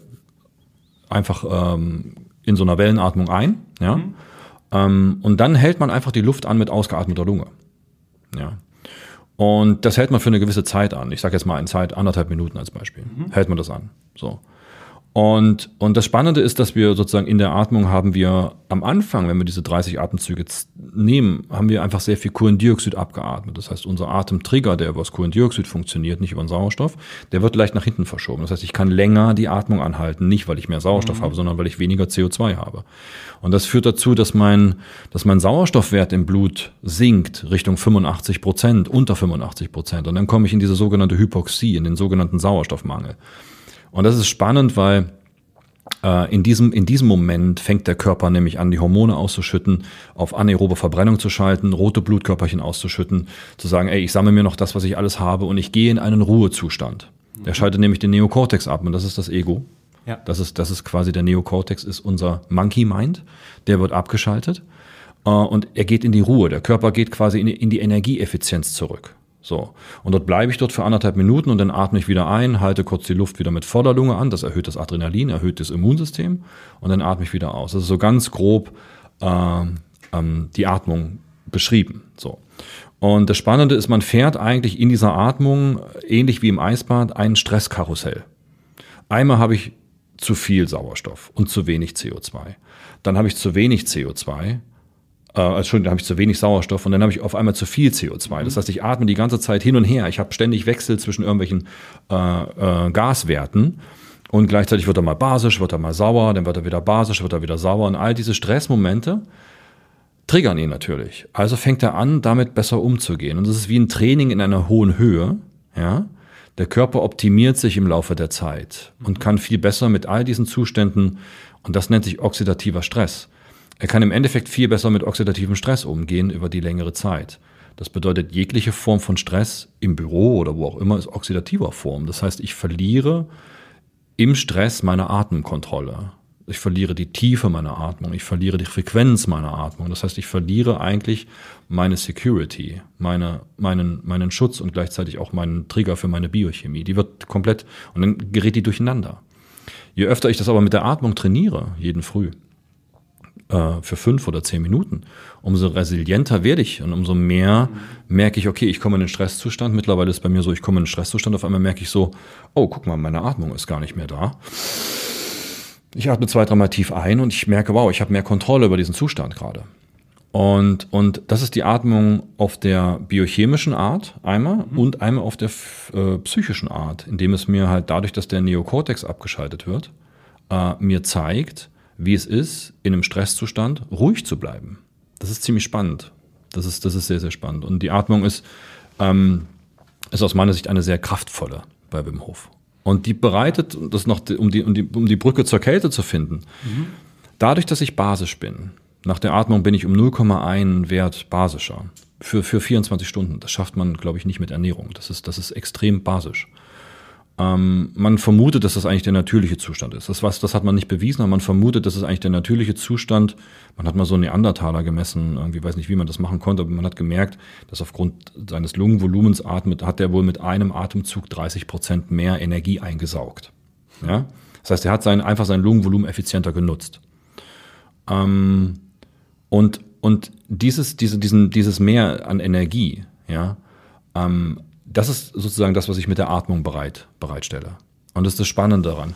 einfach ähm, in so einer Wellenatmung ein. Ja? Mhm. Ähm, und dann hält man einfach die Luft an mit ausgeatmeter Lunge. Ja. Und das hält man für eine gewisse Zeit an. Ich sage jetzt mal in Zeit anderthalb Minuten als Beispiel. Mhm. Hält man das an. So. Und, und das Spannende ist, dass wir sozusagen in der Atmung haben wir am Anfang, wenn wir diese 30 Atemzüge nehmen, haben wir einfach sehr viel Kohlendioxid abgeatmet. Das heißt, unser Atemtrigger, der über das Kohlendioxid funktioniert, nicht über den Sauerstoff, der wird leicht nach hinten verschoben. Das heißt, ich kann länger die Atmung anhalten, nicht weil ich mehr Sauerstoff mhm. habe, sondern weil ich weniger CO2 habe. Und das führt dazu, dass mein, dass mein Sauerstoffwert im Blut sinkt Richtung 85 Prozent, unter 85 Prozent. Und dann komme ich in diese sogenannte Hypoxie, in den sogenannten Sauerstoffmangel. Und das ist spannend, weil äh, in diesem, in diesem Moment fängt der Körper nämlich an, die Hormone auszuschütten, auf anaerobe Verbrennung zu schalten, rote Blutkörperchen auszuschütten, zu sagen, ey, ich sammle mir noch das, was ich alles habe und ich gehe in einen Ruhezustand. Der mhm. schaltet nämlich den Neokortex ab und das ist das Ego. Ja. Das ist, das ist quasi der Neokortex, ist unser Monkey Mind. Der wird abgeschaltet äh, und er geht in die Ruhe. Der Körper geht quasi in die, in die Energieeffizienz zurück. So. Und dort bleibe ich dort für anderthalb Minuten und dann atme ich wieder ein, halte kurz die Luft wieder mit voller Lunge an. Das erhöht das Adrenalin, erhöht das Immunsystem und dann atme ich wieder aus. Das ist so ganz grob äh, ähm, die Atmung beschrieben. So. Und das Spannende ist, man fährt eigentlich in dieser Atmung, ähnlich wie im Eisbad, ein Stresskarussell. Einmal habe ich zu viel Sauerstoff und zu wenig CO2. Dann habe ich zu wenig CO2 äh, Entschuldigung, da habe ich zu wenig Sauerstoff und dann habe ich auf einmal zu viel CO2. Das mhm. heißt, ich atme die ganze Zeit hin und her. Ich habe ständig Wechsel zwischen irgendwelchen äh, äh, Gaswerten. Und gleichzeitig wird er mal basisch, wird er mal sauer, dann wird er wieder basisch, wird er wieder sauer. Und all diese Stressmomente triggern ihn natürlich. Also fängt er an, damit besser umzugehen. Und das ist wie ein Training in einer hohen Höhe. Ja? Der Körper optimiert sich im Laufe der Zeit und kann viel besser mit all diesen Zuständen, und das nennt sich oxidativer Stress, er kann im Endeffekt viel besser mit oxidativem Stress umgehen über die längere Zeit. Das bedeutet, jegliche Form von Stress im Büro oder wo auch immer ist oxidativer Form. Das heißt, ich verliere im Stress meine Atemkontrolle. Ich verliere die Tiefe meiner Atmung, ich verliere die Frequenz meiner Atmung. Das heißt, ich verliere eigentlich meine Security, meine, meinen, meinen Schutz und gleichzeitig auch meinen Trigger für meine Biochemie. Die wird komplett, und dann gerät die durcheinander. Je öfter ich das aber mit der Atmung trainiere, jeden Früh, äh, für fünf oder zehn Minuten, umso resilienter werde ich und umso mehr merke ich, okay, ich komme in den Stresszustand. Mittlerweile ist bei mir so, ich komme in den Stresszustand, auf einmal merke ich so, oh, guck mal, meine Atmung ist gar nicht mehr da. Ich atme zwei, dreimal tief ein und ich merke, wow, ich habe mehr Kontrolle über diesen Zustand gerade. Und, und das ist die Atmung auf der biochemischen Art einmal mhm. und einmal auf der äh, psychischen Art, indem es mir halt dadurch, dass der Neokortex abgeschaltet wird, äh, mir zeigt, wie es ist, in einem Stresszustand ruhig zu bleiben. Das ist ziemlich spannend. Das ist, das ist sehr, sehr spannend. Und die Atmung ist, ähm, ist aus meiner Sicht eine sehr kraftvolle bei Wim Hof. Und die bereitet, das noch, um die, um die, um die Brücke zur Kälte zu finden, mhm. dadurch, dass ich basisch bin, nach der Atmung bin ich um 0,1 Wert basischer. Für, für 24 Stunden. Das schafft man, glaube ich, nicht mit Ernährung. Das ist, das ist extrem basisch. Ähm, man vermutet, dass das eigentlich der natürliche Zustand ist. Das, was, das hat man nicht bewiesen, aber man vermutet, dass es eigentlich der natürliche Zustand. Man hat mal so einen Neandertaler gemessen, irgendwie weiß nicht, wie man das machen konnte, aber man hat gemerkt, dass aufgrund seines Lungenvolumens atmet, hat er wohl mit einem Atemzug 30 Prozent mehr Energie eingesaugt. Ja? Das heißt, er hat sein, einfach sein Lungenvolumen effizienter genutzt. Ähm, und, und dieses, diese, diesen, dieses Mehr an Energie, ja, ähm, das ist sozusagen das, was ich mit der Atmung bereit, bereitstelle. Und das ist das Spannende daran.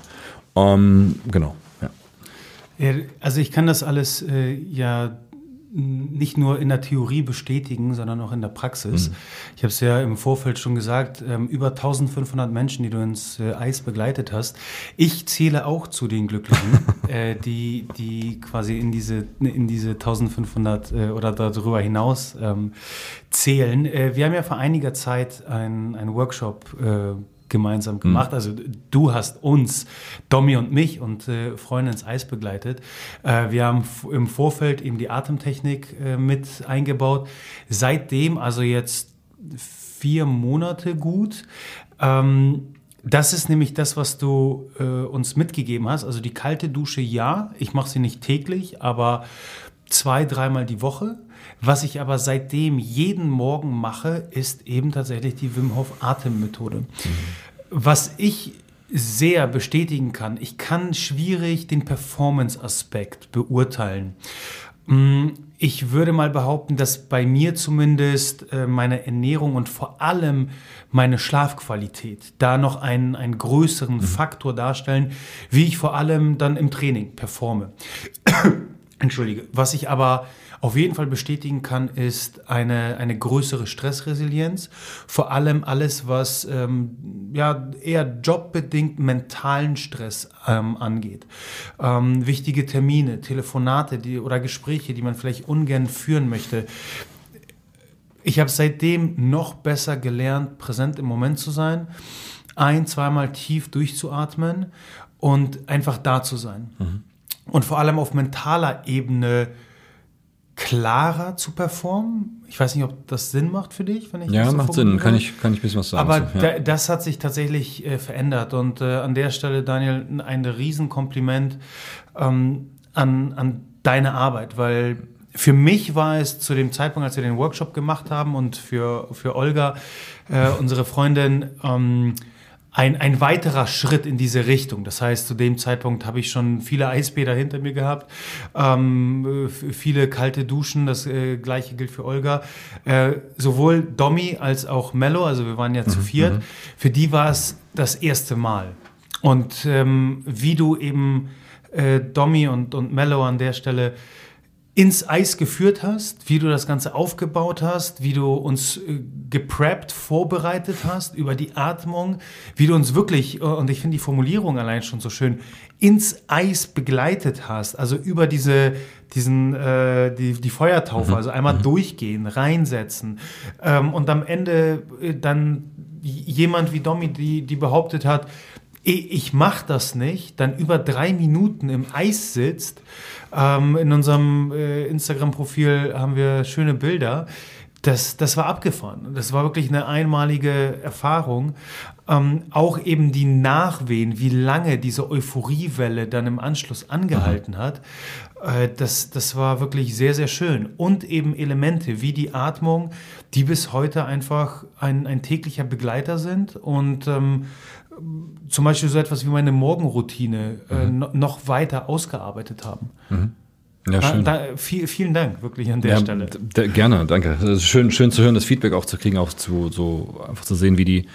Um, genau. Ja. Also ich kann das alles äh, ja nicht nur in der Theorie bestätigen, sondern auch in der Praxis. Mhm. Ich habe es ja im Vorfeld schon gesagt, ähm, über 1500 Menschen, die du ins äh, Eis begleitet hast. Ich zähle auch zu den Glücklichen, äh, die, die quasi in diese, in diese 1500 äh, oder darüber hinaus ähm, zählen. Äh, wir haben ja vor einiger Zeit einen Workshop äh, gemeinsam gemacht. Mhm. Also du hast uns, Domi und mich und äh, Freunde ins Eis begleitet. Äh, wir haben im Vorfeld eben die Atemtechnik äh, mit eingebaut. Seitdem, also jetzt vier Monate gut. Ähm, das ist nämlich das, was du äh, uns mitgegeben hast. Also die kalte Dusche, ja. Ich mache sie nicht täglich, aber zwei, dreimal die Woche. Was ich aber seitdem jeden Morgen mache, ist eben tatsächlich die Wim Hof Atemmethode. Mhm. Was ich sehr bestätigen kann, ich kann schwierig den Performance-Aspekt beurteilen. Mm, ich würde mal behaupten, dass bei mir zumindest äh, meine Ernährung und vor allem meine Schlafqualität da noch einen, einen größeren mhm. Faktor darstellen, wie ich vor allem dann im Training performe. Entschuldige. Was ich aber auf jeden Fall bestätigen kann, ist eine, eine größere Stressresilienz. Vor allem alles, was ähm, ja, eher jobbedingt mentalen Stress ähm, angeht. Ähm, wichtige Termine, Telefonate die, oder Gespräche, die man vielleicht ungern führen möchte. Ich habe seitdem noch besser gelernt, präsent im Moment zu sein, ein, zweimal tief durchzuatmen und einfach da zu sein. Mhm. Und vor allem auf mentaler Ebene klarer zu performen. Ich weiß nicht, ob das Sinn macht für dich, wenn ich Ja, das so macht Sinn. Kann ich, kann ich ein bisschen was sagen. Aber ja. da, das hat sich tatsächlich äh, verändert. Und äh, an der Stelle, Daniel, ein Riesenkompliment ähm, an, an deine Arbeit, weil für mich war es zu dem Zeitpunkt, als wir den Workshop gemacht haben und für, für Olga, äh, unsere Freundin, ähm, ein, ein weiterer Schritt in diese Richtung. Das heißt, zu dem Zeitpunkt habe ich schon viele Eisbäder hinter mir gehabt, ähm, viele kalte Duschen, das äh, gleiche gilt für Olga. Äh, sowohl Domi als auch Mello, also wir waren ja mhm, zu viert, mhm. für die war es das erste Mal. Und ähm, wie du eben äh, Domi und, und Mello an der Stelle ins Eis geführt hast, wie du das Ganze aufgebaut hast, wie du uns äh, gepreppt, vorbereitet hast über die Atmung, wie du uns wirklich, äh, und ich finde die Formulierung allein schon so schön, ins Eis begleitet hast, also über diese, diesen, äh, die, die Feuertaufe, mhm. also einmal mhm. durchgehen, reinsetzen ähm, und am Ende äh, dann jemand wie Domi, die, die behauptet hat, ich mache das nicht, dann über drei Minuten im Eis sitzt. Ähm, in unserem äh, Instagram-Profil haben wir schöne Bilder. das, das war abgefahren. Das war wirklich eine einmalige Erfahrung. Ähm, auch eben die Nachwehen, wie lange diese Euphoriewelle dann im Anschluss angehalten hat, äh, das, das war wirklich sehr, sehr schön. Und eben Elemente wie die Atmung, die bis heute einfach ein, ein täglicher Begleiter sind und ähm, zum Beispiel so etwas wie meine Morgenroutine äh, mhm. noch weiter ausgearbeitet haben. Mhm. Ja, schön. Da, viel, vielen Dank, wirklich an der ja, Stelle. Gerne, danke. Schön, schön zu hören, das Feedback auch zu kriegen, auch zu, so einfach zu sehen, wie, die,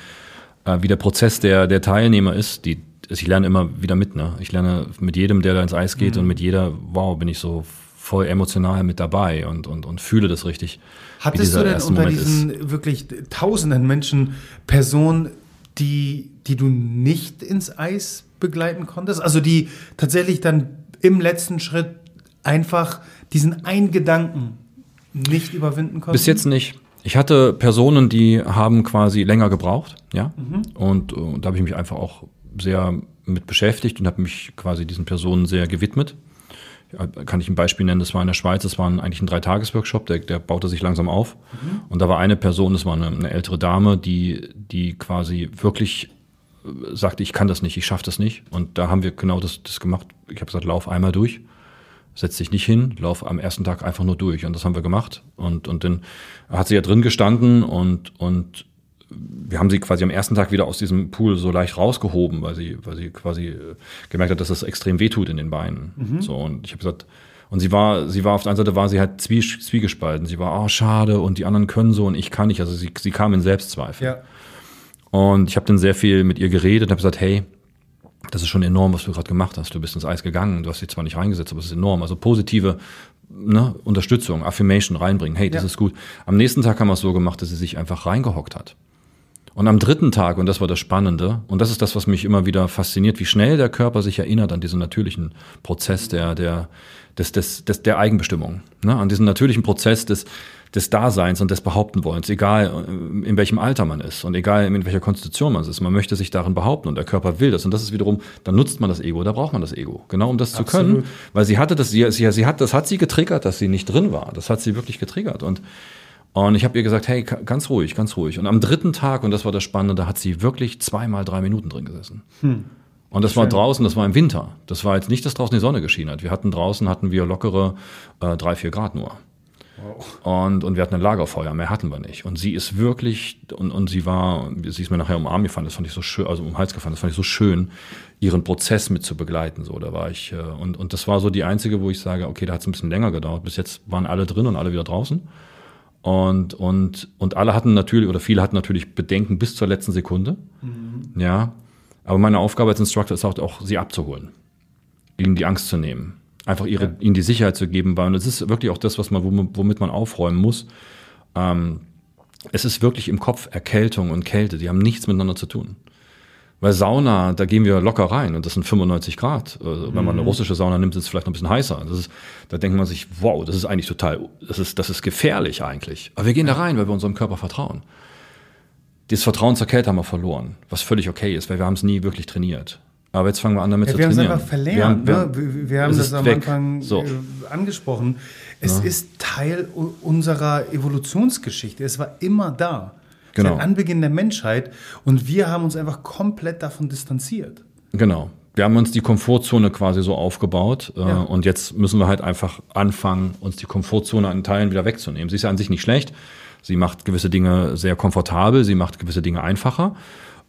äh, wie der Prozess der, der Teilnehmer ist. Die, also ich lerne immer wieder mit. Ne? Ich lerne mit jedem, der da ins Eis geht mhm. und mit jeder, wow, bin ich so voll emotional mit dabei und, und, und fühle das richtig. Hattest du denn unter Moment diesen ist. wirklich tausenden Menschen Personen, die, die du nicht ins Eis begleiten konntest? Also die tatsächlich dann im letzten Schritt einfach diesen einen Gedanken nicht überwinden konnten? Bis jetzt nicht. Ich hatte Personen, die haben quasi länger gebraucht, ja. Mhm. Und, und da habe ich mich einfach auch sehr mit beschäftigt und habe mich quasi diesen Personen sehr gewidmet. Kann ich ein Beispiel nennen, das war in der Schweiz, das war eigentlich ein Dreitagesworkshop, der, der baute sich langsam auf. Mhm. Und da war eine Person, das war eine, eine ältere Dame, die, die quasi wirklich äh, sagte, ich kann das nicht, ich schaffe das nicht. Und da haben wir genau das, das gemacht. Ich habe gesagt, lauf einmal durch setz dich nicht hin, lauf am ersten Tag einfach nur durch. Und das haben wir gemacht. Und, und dann hat sie ja drin gestanden und, und wir haben sie quasi am ersten Tag wieder aus diesem Pool so leicht rausgehoben, weil sie, weil sie quasi äh, gemerkt hat, dass es extrem wehtut in den Beinen. Mhm. So, und ich habe gesagt, und sie war, sie war auf der einen Seite war sie halt zwie, zwiegespalten. Sie war, oh, schade, und die anderen können so und ich kann nicht. Also sie, sie kam in Selbstzweifel. Ja. Und ich habe dann sehr viel mit ihr geredet und habe gesagt, hey, das ist schon enorm, was du gerade gemacht hast. Du bist ins Eis gegangen, du hast dich zwar nicht reingesetzt, aber es ist enorm. Also positive ne, Unterstützung, Affirmation reinbringen. Hey, das ja. ist gut. Am nächsten Tag haben wir es so gemacht, dass sie sich einfach reingehockt hat. Und am dritten Tag, und das war das Spannende, und das ist das, was mich immer wieder fasziniert, wie schnell der Körper sich erinnert an diesen natürlichen Prozess der, der, des, des, des, der Eigenbestimmung, ne? an diesen natürlichen Prozess des, des Daseins und des Behauptenwollens, egal äh, in welchem Alter man ist und egal in welcher Konstitution man ist. Man möchte sich darin behaupten und der Körper will das. Und das ist wiederum, dann nutzt man das Ego, da braucht man das Ego, genau um das Absolut. zu können. Weil sie hatte das, sie, sie, sie hat, das hat sie getriggert, dass sie nicht drin war. Das hat sie wirklich getriggert. Und und ich habe ihr gesagt, hey, ganz ruhig, ganz ruhig. Und am dritten Tag, und das war das Spannende, da hat sie wirklich zweimal drei Minuten drin gesessen. Hm. Und das Schön. war draußen, das war im Winter. Das war jetzt nicht, dass draußen die Sonne geschienen hat. Wir hatten draußen, hatten wir lockere äh, drei, vier Grad nur. Und, und wir hatten ein Lagerfeuer, mehr hatten wir nicht. Und sie ist wirklich, und, und sie war, sie ist mir nachher um Arm gefallen, das fand ich so schön, also um den Hals gefallen, das fand ich so schön, ihren Prozess mit zu begleiten. So, da war ich, äh, und, und das war so die einzige, wo ich sage, okay, da hat es ein bisschen länger gedauert. Bis jetzt waren alle drin und alle wieder draußen. Und, und, und alle hatten natürlich, oder viele hatten natürlich Bedenken bis zur letzten Sekunde. Mhm. Ja. Aber meine Aufgabe als Instructor ist auch, auch sie abzuholen, ihnen die Angst zu nehmen einfach ihre, ja. ihnen die Sicherheit zu geben, weil es ist wirklich auch das, was man, womit man aufräumen muss. Ähm, es ist wirklich im Kopf Erkältung und Kälte, die haben nichts miteinander zu tun. Weil Sauna, da gehen wir locker rein und das sind 95 Grad. Also, wenn man eine mhm. russische Sauna nimmt, ist es vielleicht noch ein bisschen heißer. Das ist, da denkt man sich, wow, das ist eigentlich total, das ist, das ist gefährlich eigentlich. Aber wir gehen da rein, weil wir unserem Körper vertrauen. Dieses Vertrauen zur Kälte haben wir verloren, was völlig okay ist, weil wir haben es nie wirklich trainiert. Aber jetzt fangen wir an damit ja, zu wir trainieren. Wir haben es einfach verlernt. Wir haben, ne? wir, wir haben das am weg. Anfang so. Äh, angesprochen. Es ja. ist Teil unserer Evolutionsgeschichte. Es war immer da. Genau. Seit Anbeginn der Menschheit. Und wir haben uns einfach komplett davon distanziert. Genau. Wir haben uns die Komfortzone quasi so aufgebaut. Äh, ja. Und jetzt müssen wir halt einfach anfangen, uns die Komfortzone an Teilen wieder wegzunehmen. Sie ist ja an sich nicht schlecht. Sie macht gewisse Dinge sehr komfortabel. Sie macht gewisse Dinge einfacher.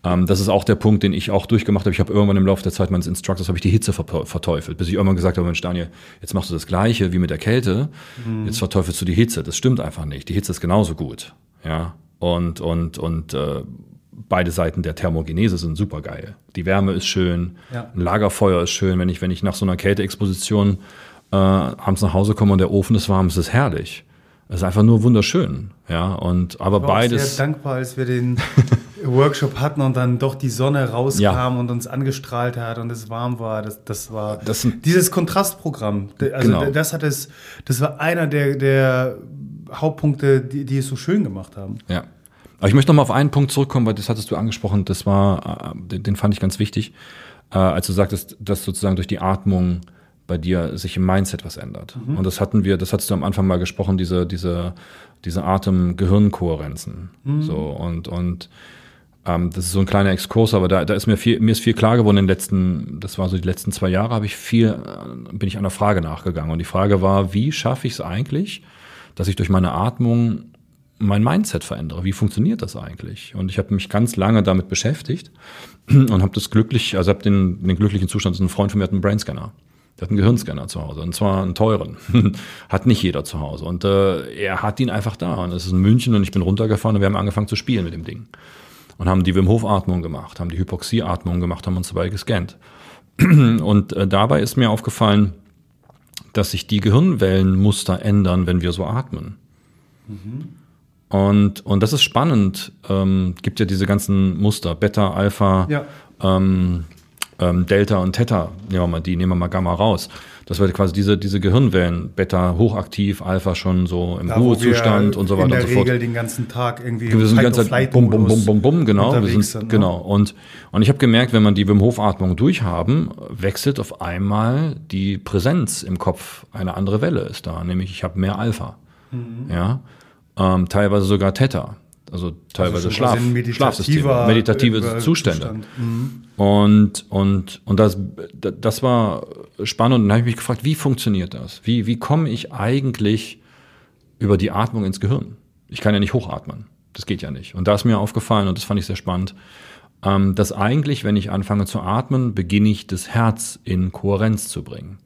Ähm, das ist auch der Punkt, den ich auch durchgemacht habe. Ich habe irgendwann im Laufe der Zeit meines Instructors habe ich die Hitze verteufelt, bis ich irgendwann gesagt habe, Mensch Daniel, jetzt machst du das Gleiche wie mit der Kälte, mhm. jetzt verteufelst du die Hitze. Das stimmt einfach nicht. Die Hitze ist genauso gut, ja. Und und und äh, beide Seiten der Thermogenese sind super geil. Die Wärme ist schön, ja. ein Lagerfeuer ist schön. Wenn ich wenn ich nach so einer Kälteexposition äh, abends nach Hause komme und der Ofen ist warm, ist es herrlich. Es ist einfach nur wunderschön, ja. Und aber ich war beides. Sehr dankbar, als wir den Workshop hatten und dann doch die Sonne rauskam ja. und uns angestrahlt hat und es warm war. Das, das war das dieses Kontrastprogramm. Also genau. das hat es. Das war einer der, der Hauptpunkte, die, die es so schön gemacht haben. Ja. Aber ich möchte noch mal auf einen Punkt zurückkommen, weil das hattest du angesprochen. Das war, äh, den, den fand ich ganz wichtig, äh, als du sagtest, dass sozusagen durch die Atmung bei dir sich im Mindset was ändert. Mhm. Und das hatten wir, das hattest du am Anfang mal gesprochen, diese, diese, diese Atem-Gehirn-Kohärenzen. Mhm. So, und, und ähm, das ist so ein kleiner Exkurs, aber da, da ist mir viel, mir ist viel klar geworden in den letzten, das war so die letzten zwei Jahre, habe ich viel, äh, bin ich einer Frage nachgegangen. Und die Frage war, wie schaffe ich es eigentlich, dass ich durch meine Atmung mein Mindset verändere. Wie funktioniert das eigentlich? Und ich habe mich ganz lange damit beschäftigt und habe das glücklich, also habe den, den glücklichen Zustand, ein Freund von mir hat einen Brainscanner. Der hat einen Gehirnscanner zu Hause und zwar einen teuren. hat nicht jeder zu Hause. Und äh, er hat ihn einfach da. Und es ist in München und ich bin runtergefahren und wir haben angefangen zu spielen mit dem Ding. Und haben die Wim Hof Atmung gemacht, haben die Hypoxie Atmung gemacht, haben uns dabei gescannt. und äh, dabei ist mir aufgefallen, dass sich die Gehirnwellenmuster ändern, wenn wir so atmen. Mhm. Und, und das ist spannend. Ähm, gibt ja diese ganzen Muster, Beta, Alpha, ja. ähm, ähm, Delta und Theta, nehmen wir mal die, nehmen wir mal Gamma raus. Das wird quasi diese, diese Gehirnwellen, Beta hochaktiv, Alpha schon so im da, Ruhezustand und so weiter und so fort. In der Regel den ganzen Tag irgendwie wir sind die ganze Zeit bum, bum, bum, bum, bum, genau. Wir sind, sind, ne? genau. Und, und ich habe gemerkt, wenn man die Wim Hof Atmung durchhaben, wechselt auf einmal die Präsenz im Kopf. Eine andere Welle ist da, nämlich ich habe mehr Alpha. Mhm. Ja ähm, teilweise sogar Theta, also teilweise also Schlaf, Schlafsysteme, meditative Zustände. Mhm. Und, und, und das, das war spannend. Und dann habe ich mich gefragt, wie funktioniert das? Wie, wie komme ich eigentlich über die Atmung ins Gehirn? Ich kann ja nicht hochatmen. Das geht ja nicht. Und da ist mir aufgefallen, und das fand ich sehr spannend, ähm, dass eigentlich, wenn ich anfange zu atmen, beginne ich das Herz in Kohärenz zu bringen.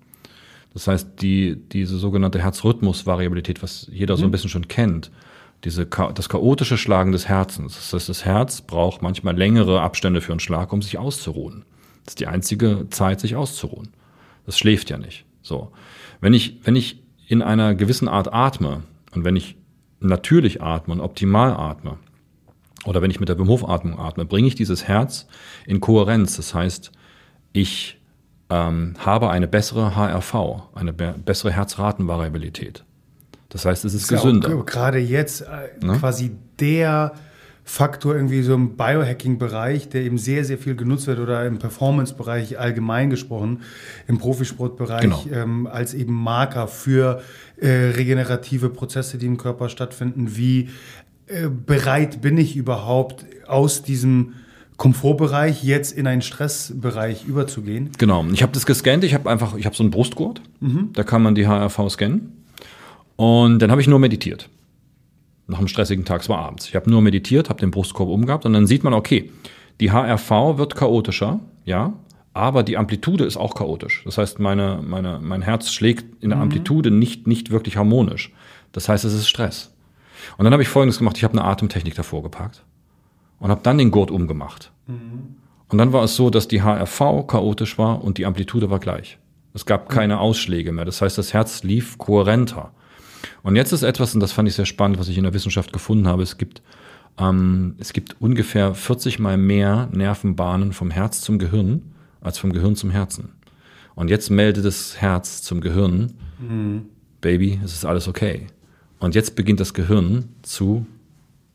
Das heißt, die, diese sogenannte Herzrhythmusvariabilität, was jeder so ein mhm. bisschen schon kennt, diese, das chaotische Schlagen des Herzens. Das heißt, das Herz braucht manchmal längere Abstände für einen Schlag, um sich auszuruhen. Das ist die einzige Zeit, sich auszuruhen. Das schläft ja nicht. So. Wenn ich, wenn ich in einer gewissen Art atme und wenn ich natürlich atme und optimal atme, oder wenn ich mit der Wim Hof Atmung atme, bringe ich dieses Herz in Kohärenz. Das heißt, ich ähm, habe eine bessere HRV, eine be bessere Herzratenvariabilität. Das heißt, es ist, ist gesünder. Ja gerade jetzt äh, ne? quasi der Faktor irgendwie so im Biohacking-Bereich, der eben sehr, sehr viel genutzt wird oder im Performance-Bereich allgemein gesprochen, im Profisportbereich genau. ähm, als eben Marker für äh, regenerative Prozesse, die im Körper stattfinden. Wie äh, bereit bin ich überhaupt aus diesem Komfortbereich jetzt in einen Stressbereich überzugehen? Genau. Ich habe das gescannt. Ich habe einfach, ich habe so einen Brustgurt. Mhm. Da kann man die HRV scannen. Und dann habe ich nur meditiert. Nach einem stressigen Tag, es war abends. Ich habe nur meditiert, habe den Brustkorb umgehabt und dann sieht man, okay, die HRV wird chaotischer, ja, aber die Amplitude ist auch chaotisch. Das heißt, meine, meine, mein Herz schlägt in der mhm. Amplitude nicht, nicht wirklich harmonisch. Das heißt, es ist Stress. Und dann habe ich Folgendes gemacht. Ich habe eine Atemtechnik davor gepackt und habe dann den Gurt umgemacht. Mhm. Und dann war es so, dass die HRV chaotisch war und die Amplitude war gleich. Es gab keine Ausschläge mehr. Das heißt, das Herz lief kohärenter. Und jetzt ist etwas, und das fand ich sehr spannend, was ich in der Wissenschaft gefunden habe. Es gibt, ähm, es gibt ungefähr 40 mal mehr Nervenbahnen vom Herz zum Gehirn als vom Gehirn zum Herzen. Und jetzt meldet das Herz zum Gehirn, mhm. Baby, es ist alles okay. Und jetzt beginnt das Gehirn zu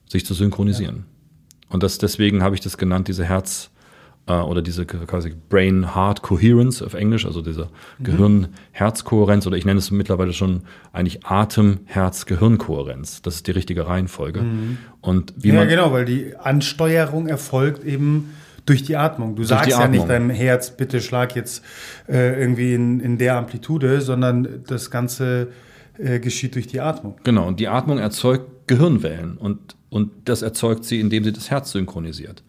sich zu synchronisieren. Ja. Und das, deswegen habe ich das genannt, diese Herz- oder diese quasi Brain-Heart-Coherence auf Englisch, also diese mhm. Gehirn-Herz-Kohärenz oder ich nenne es mittlerweile schon eigentlich Atem-Herz-Gehirn-Kohärenz. Das ist die richtige Reihenfolge. Mhm. Und wie ja, man genau, weil die Ansteuerung erfolgt eben durch die Atmung. Du sagst ja nicht deinem Herz, bitte schlag jetzt äh, irgendwie in, in der Amplitude, sondern das Ganze äh, geschieht durch die Atmung. Genau, und die Atmung erzeugt Gehirnwellen und, und das erzeugt sie, indem sie das Herz synchronisiert.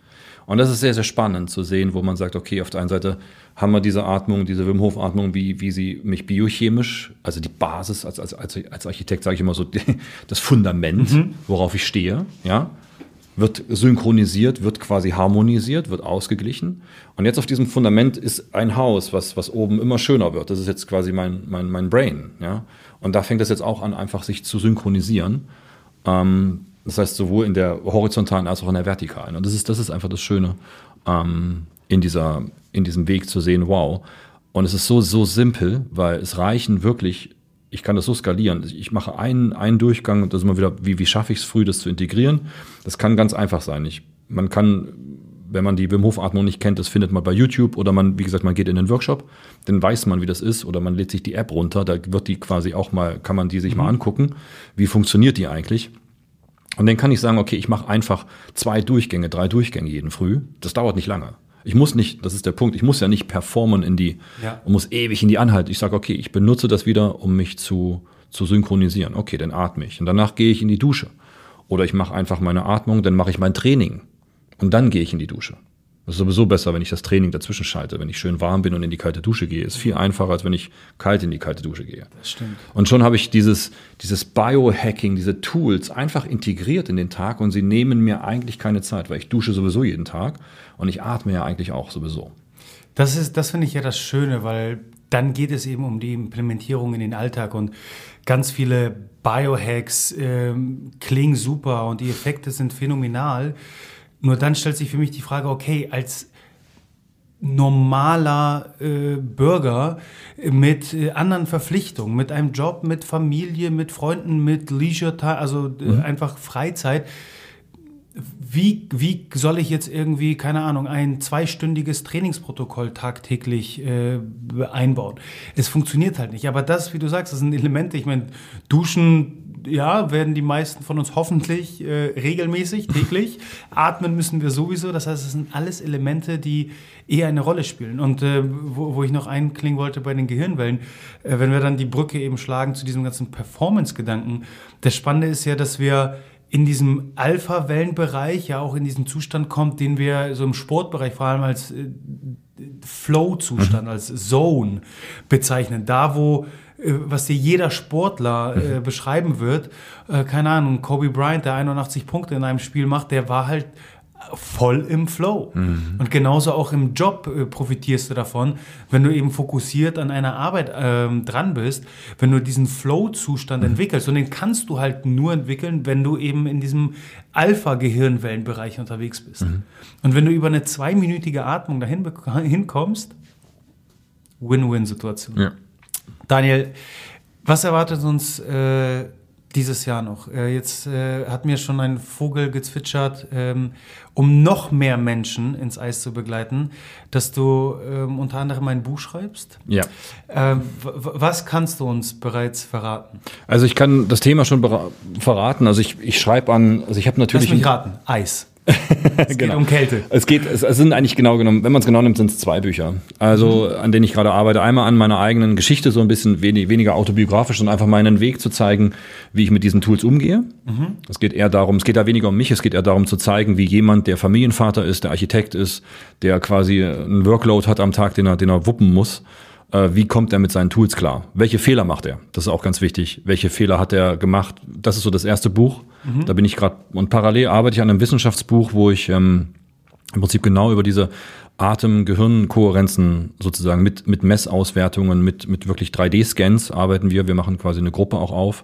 Und das ist sehr, sehr spannend zu sehen, wo man sagt, okay, auf der einen Seite haben wir diese Atmung, diese Wim Hof Atmung, wie, wie sie mich biochemisch, also die Basis, als, als, als, Architekt sage ich immer so, das Fundament, mhm. worauf ich stehe, ja, wird synchronisiert, wird quasi harmonisiert, wird ausgeglichen. Und jetzt auf diesem Fundament ist ein Haus, was, was oben immer schöner wird. Das ist jetzt quasi mein, mein, mein Brain, ja. Und da fängt es jetzt auch an, einfach sich zu synchronisieren. Ähm, das heißt, sowohl in der horizontalen als auch in der vertikalen. Und das ist, das ist einfach das Schöne, ähm, in, dieser, in diesem Weg zu sehen, wow. Und es ist so, so simpel, weil es reichen wirklich, ich kann das so skalieren. Ich mache einen, einen Durchgang und das ist immer wieder, wie, wie schaffe ich es früh, das zu integrieren? Das kann ganz einfach sein. Ich, man kann wenn man die Wim Hof Atmung nicht kennt, das findet man bei YouTube oder man, wie gesagt, man geht in den Workshop, dann weiß man, wie das ist oder man lädt sich die App runter, da wird die quasi auch mal, kann man die sich mhm. mal angucken, wie funktioniert die eigentlich. Und dann kann ich sagen, okay, ich mache einfach zwei Durchgänge, drei Durchgänge jeden Früh. Das dauert nicht lange. Ich muss nicht, das ist der Punkt, ich muss ja nicht performen in die, ja. und muss ewig in die Anhalt. Ich sage, okay, ich benutze das wieder, um mich zu, zu synchronisieren. Okay, dann atme ich. Und danach gehe ich in die Dusche. Oder ich mache einfach meine Atmung, dann mache ich mein Training. Und dann gehe ich in die Dusche. Das ist sowieso besser, wenn ich das Training dazwischen schalte. Wenn ich schön warm bin und in die kalte Dusche gehe, ist viel einfacher, als wenn ich kalt in die kalte Dusche gehe. Das stimmt. Und schon habe ich dieses, dieses Biohacking, diese Tools einfach integriert in den Tag und sie nehmen mir eigentlich keine Zeit, weil ich dusche sowieso jeden Tag und ich atme ja eigentlich auch sowieso. Das ist, das finde ich ja das Schöne, weil dann geht es eben um die Implementierung in den Alltag und ganz viele Biohacks äh, klingen super und die Effekte sind phänomenal. Nur dann stellt sich für mich die Frage, okay, als normaler äh, Bürger mit äh, anderen Verpflichtungen, mit einem Job, mit Familie, mit Freunden, mit Leisure, also äh, mhm. einfach Freizeit, wie, wie soll ich jetzt irgendwie, keine Ahnung, ein zweistündiges Trainingsprotokoll tagtäglich äh, einbauen? Es funktioniert halt nicht. Aber das, wie du sagst, das sind Elemente. Ich meine, Duschen, ja, werden die meisten von uns hoffentlich äh, regelmäßig, täglich. Atmen müssen wir sowieso. Das heißt, es sind alles Elemente, die eher eine Rolle spielen. Und äh, wo, wo, ich noch einklingen wollte bei den Gehirnwellen, äh, wenn wir dann die Brücke eben schlagen zu diesem ganzen Performance-Gedanken. Das Spannende ist ja, dass wir in diesem Alpha-Wellenbereich ja auch in diesen Zustand kommt, den wir so im Sportbereich vor allem als äh, Flow-Zustand, mhm. als Zone bezeichnen. Da, wo was dir jeder Sportler äh, mhm. beschreiben wird, äh, keine Ahnung, Kobe Bryant, der 81 Punkte in einem Spiel macht, der war halt voll im Flow. Mhm. Und genauso auch im Job äh, profitierst du davon, wenn du eben fokussiert an einer Arbeit ähm, dran bist, wenn du diesen Flow-Zustand mhm. entwickelst. Und den kannst du halt nur entwickeln, wenn du eben in diesem Alpha-Gehirnwellenbereich unterwegs bist. Mhm. Und wenn du über eine zweiminütige Atmung dahin hinkommst, Win-Win-Situation. Ja. Daniel, was erwartet uns äh, dieses Jahr noch. Äh, jetzt äh, hat mir schon ein Vogel gezwitschert, ähm, um noch mehr Menschen ins Eis zu begleiten, dass du ähm, unter anderem ein Buch schreibst. Ja. Ähm, was kannst du uns bereits verraten? Also ich kann das Thema schon verraten. Also ich, ich schreibe an, also ich habe natürlich... Lass mich raten, Eis es genau. geht um Kälte. Es geht, es, es sind eigentlich genau genommen, wenn man es genau nimmt, sind es zwei Bücher. Also, mhm. an denen ich gerade arbeite. Einmal an meiner eigenen Geschichte, so ein bisschen wenig, weniger autobiografisch, sondern einfach meinen Weg zu zeigen, wie ich mit diesen Tools umgehe. Mhm. Es geht eher darum, es geht da weniger um mich, es geht eher darum zu zeigen, wie jemand, der Familienvater ist, der Architekt ist, der quasi einen Workload hat am Tag, den er, den er wuppen muss, äh, wie kommt er mit seinen Tools klar? Welche Fehler macht er? Das ist auch ganz wichtig. Welche Fehler hat er gemacht? Das ist so das erste Buch. Mhm. Da bin ich gerade und parallel arbeite ich an einem Wissenschaftsbuch, wo ich ähm, im Prinzip genau über diese Atem-Gehirn-Kohärenzen sozusagen mit, mit Messauswertungen, mit, mit wirklich 3D-Scans arbeiten wir. Wir machen quasi eine Gruppe auch auf.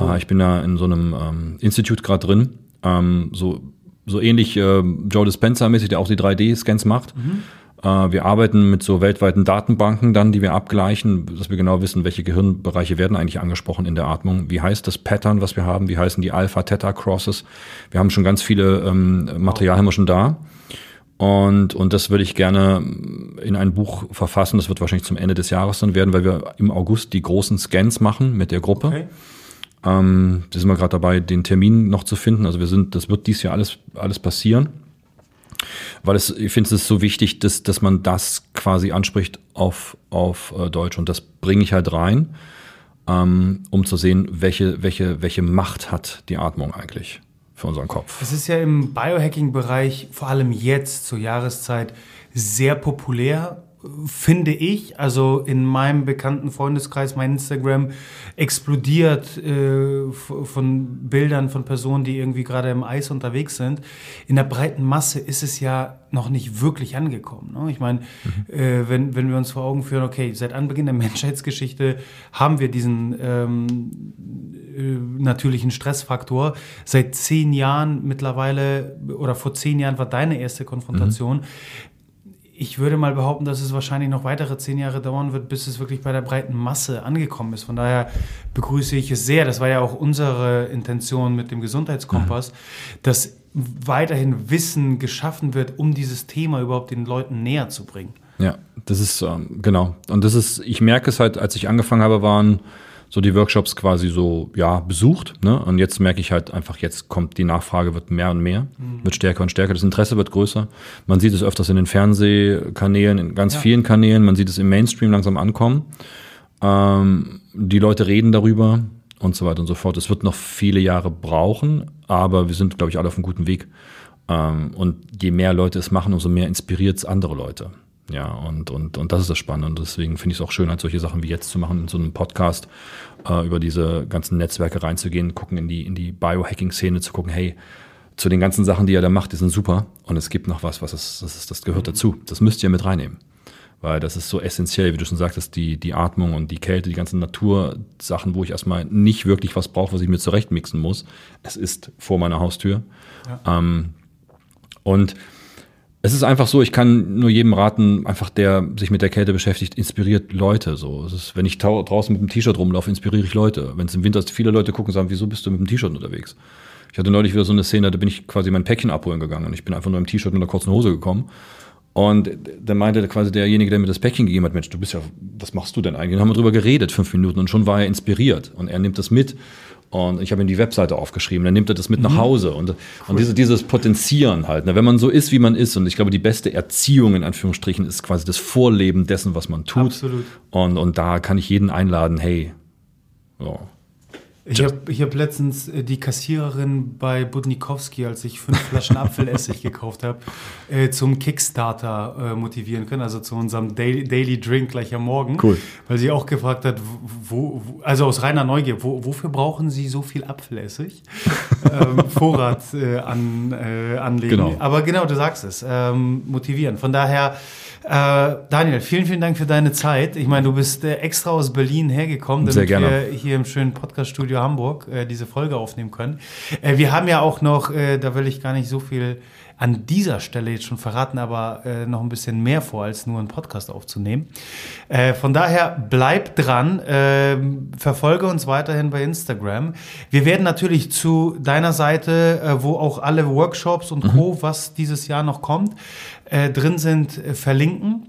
Cool. Äh, ich bin da in so einem ähm, Institut gerade drin. Ähm, so, so ähnlich äh, Joe Dispenza-mäßig, der auch die 3D-Scans macht. Mhm. Äh, wir arbeiten mit so weltweiten Datenbanken dann, die wir abgleichen, dass wir genau wissen, welche Gehirnbereiche werden eigentlich angesprochen in der Atmung. Wie heißt das Pattern, was wir haben? Wie heißen die Alpha-Theta-Crosses? Wir haben schon ganz viele ähm, Material haben wir schon da. Und, und das würde ich gerne in ein Buch verfassen. Das wird wahrscheinlich zum Ende des Jahres dann werden, weil wir im August die großen Scans machen mit der Gruppe. Okay. Ähm, da sind wir gerade dabei, den Termin noch zu finden. Also wir sind, das wird dies Jahr alles, alles passieren weil es, ich finde es so wichtig, dass, dass man das quasi anspricht auf, auf äh, Deutsch und das bringe ich halt rein, ähm, um zu sehen, welche, welche, welche Macht hat die Atmung eigentlich für unseren Kopf. Es ist ja im Biohacking-Bereich, vor allem jetzt zur Jahreszeit, sehr populär finde ich, also in meinem bekannten Freundeskreis, mein Instagram explodiert äh, von Bildern von Personen, die irgendwie gerade im Eis unterwegs sind. In der breiten Masse ist es ja noch nicht wirklich angekommen. Ne? Ich meine, mhm. äh, wenn, wenn wir uns vor Augen führen, okay, seit Anbeginn der Menschheitsgeschichte haben wir diesen ähm, äh, natürlichen Stressfaktor. Seit zehn Jahren mittlerweile, oder vor zehn Jahren war deine erste Konfrontation. Mhm ich würde mal behaupten, dass es wahrscheinlich noch weitere zehn Jahre dauern wird, bis es wirklich bei der breiten Masse angekommen ist. Von daher begrüße ich es sehr. Das war ja auch unsere Intention mit dem Gesundheitskompass, mhm. dass weiterhin Wissen geschaffen wird, um dieses Thema überhaupt den Leuten näher zu bringen. Ja, das ist ähm, genau. Und das ist, ich merke es halt, als ich angefangen habe, waren so die Workshops quasi so, ja, besucht. Ne? Und jetzt merke ich halt einfach, jetzt kommt die Nachfrage, wird mehr und mehr, mhm. wird stärker und stärker. Das Interesse wird größer. Man sieht es öfters in den Fernsehkanälen, in ganz ja. vielen Kanälen. Man sieht es im Mainstream langsam ankommen. Ähm, die Leute reden darüber und so weiter und so fort. Es wird noch viele Jahre brauchen, aber wir sind, glaube ich, alle auf einem guten Weg. Ähm, und je mehr Leute es machen, umso mehr inspiriert es andere Leute. Ja, und, und, und das ist das Spannende. Und deswegen finde ich es auch schön, halt solche Sachen wie jetzt zu machen, in so einem Podcast äh, über diese ganzen Netzwerke reinzugehen, gucken in die, in die Biohacking-Szene, zu gucken, hey, zu den ganzen Sachen, die er da macht, die sind super. Und es gibt noch was, was ist, das, ist, das gehört mhm. dazu. Das müsst ihr mit reinnehmen. Weil das ist so essentiell, wie du schon sagtest, die, die Atmung und die Kälte, die ganzen Natursachen, wo ich erstmal nicht wirklich was brauche, was ich mir zurechtmixen muss. Es ist vor meiner Haustür. Ja. Ähm, und es ist einfach so, ich kann nur jedem raten, einfach der sich mit der Kälte beschäftigt, inspiriert Leute. So, ist, wenn ich draußen mit einem T-Shirt rumlaufe, inspiriere ich Leute. Wenn es im Winter viele Leute gucken und sagen, wieso bist du mit dem T-Shirt unterwegs? Ich hatte neulich wieder so eine Szene, da bin ich quasi mein Päckchen abholen gegangen und ich bin einfach nur im T-Shirt und einer kurzen Hose gekommen. Und dann meinte quasi derjenige, der mir das Päckchen gegeben hat, Mensch, du bist ja, was machst du denn eigentlich? Dann haben wir drüber geredet, fünf Minuten, und schon war er inspiriert. Und er nimmt das mit und ich habe ihm die Webseite aufgeschrieben, dann nimmt er das mit mhm. nach Hause. Und, cool. und diese, dieses Potenzieren halt, ne? wenn man so ist, wie man ist. Und ich glaube, die beste Erziehung in Anführungsstrichen ist quasi das Vorleben dessen, was man tut. Absolut. Und, und da kann ich jeden einladen, hey, so, ich habe hab letztens äh, die Kassiererin bei Budnikowski, als ich fünf Flaschen Apfelessig gekauft habe, äh, zum Kickstarter äh, motivieren können, also zu unserem Daily, Daily, Drink gleich am Morgen. Cool. Weil sie auch gefragt hat, wo, wo, also aus reiner Neugier, wo, wofür brauchen Sie so viel Apfelessig? ähm, Vorrat äh, an, äh, anlegen. Genau. Aber genau, du sagst es, ähm, motivieren. Von daher äh, Daniel, vielen, vielen Dank für deine Zeit. Ich meine, du bist äh, extra aus Berlin hergekommen, damit wir hier im schönen Podcaststudio Hamburg äh, diese Folge aufnehmen können. Äh, wir haben ja auch noch, äh, da will ich gar nicht so viel an dieser Stelle jetzt schon verraten, aber äh, noch ein bisschen mehr vor, als nur einen Podcast aufzunehmen. Äh, von daher bleib dran, äh, verfolge uns weiterhin bei Instagram. Wir werden natürlich zu deiner Seite, äh, wo auch alle Workshops und Co., mhm. was dieses Jahr noch kommt, äh, drin sind, äh, verlinken.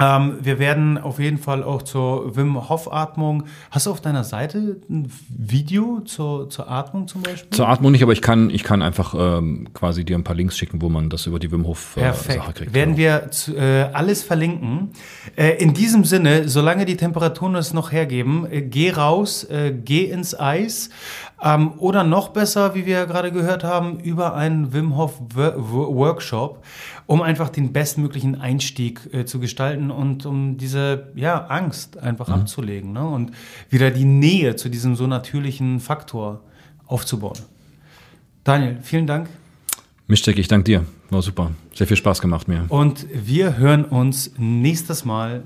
Ähm, wir werden auf jeden Fall auch zur Wim Hof Atmung. Hast du auf deiner Seite ein Video zur, zur Atmung zum Beispiel? Zur Atmung nicht, aber ich kann, ich kann einfach ähm, quasi dir ein paar Links schicken, wo man das über die Wim Hof äh, Sache kriegt. Werden genau. wir zu, äh, alles verlinken. Äh, in diesem Sinne, solange die Temperaturen es noch hergeben, äh, geh raus, geh ins Eis. Ähm, oder noch besser, wie wir gerade gehört haben, über einen Wim Hof Workshop um einfach den bestmöglichen Einstieg äh, zu gestalten und um diese ja, Angst einfach mhm. abzulegen ne? und wieder die Nähe zu diesem so natürlichen Faktor aufzubauen. Daniel, vielen Dank. Mischtek, ich danke dir. War super. Sehr viel Spaß gemacht mir. Und wir hören uns nächstes Mal.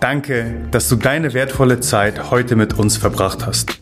Danke, dass du deine wertvolle Zeit heute mit uns verbracht hast.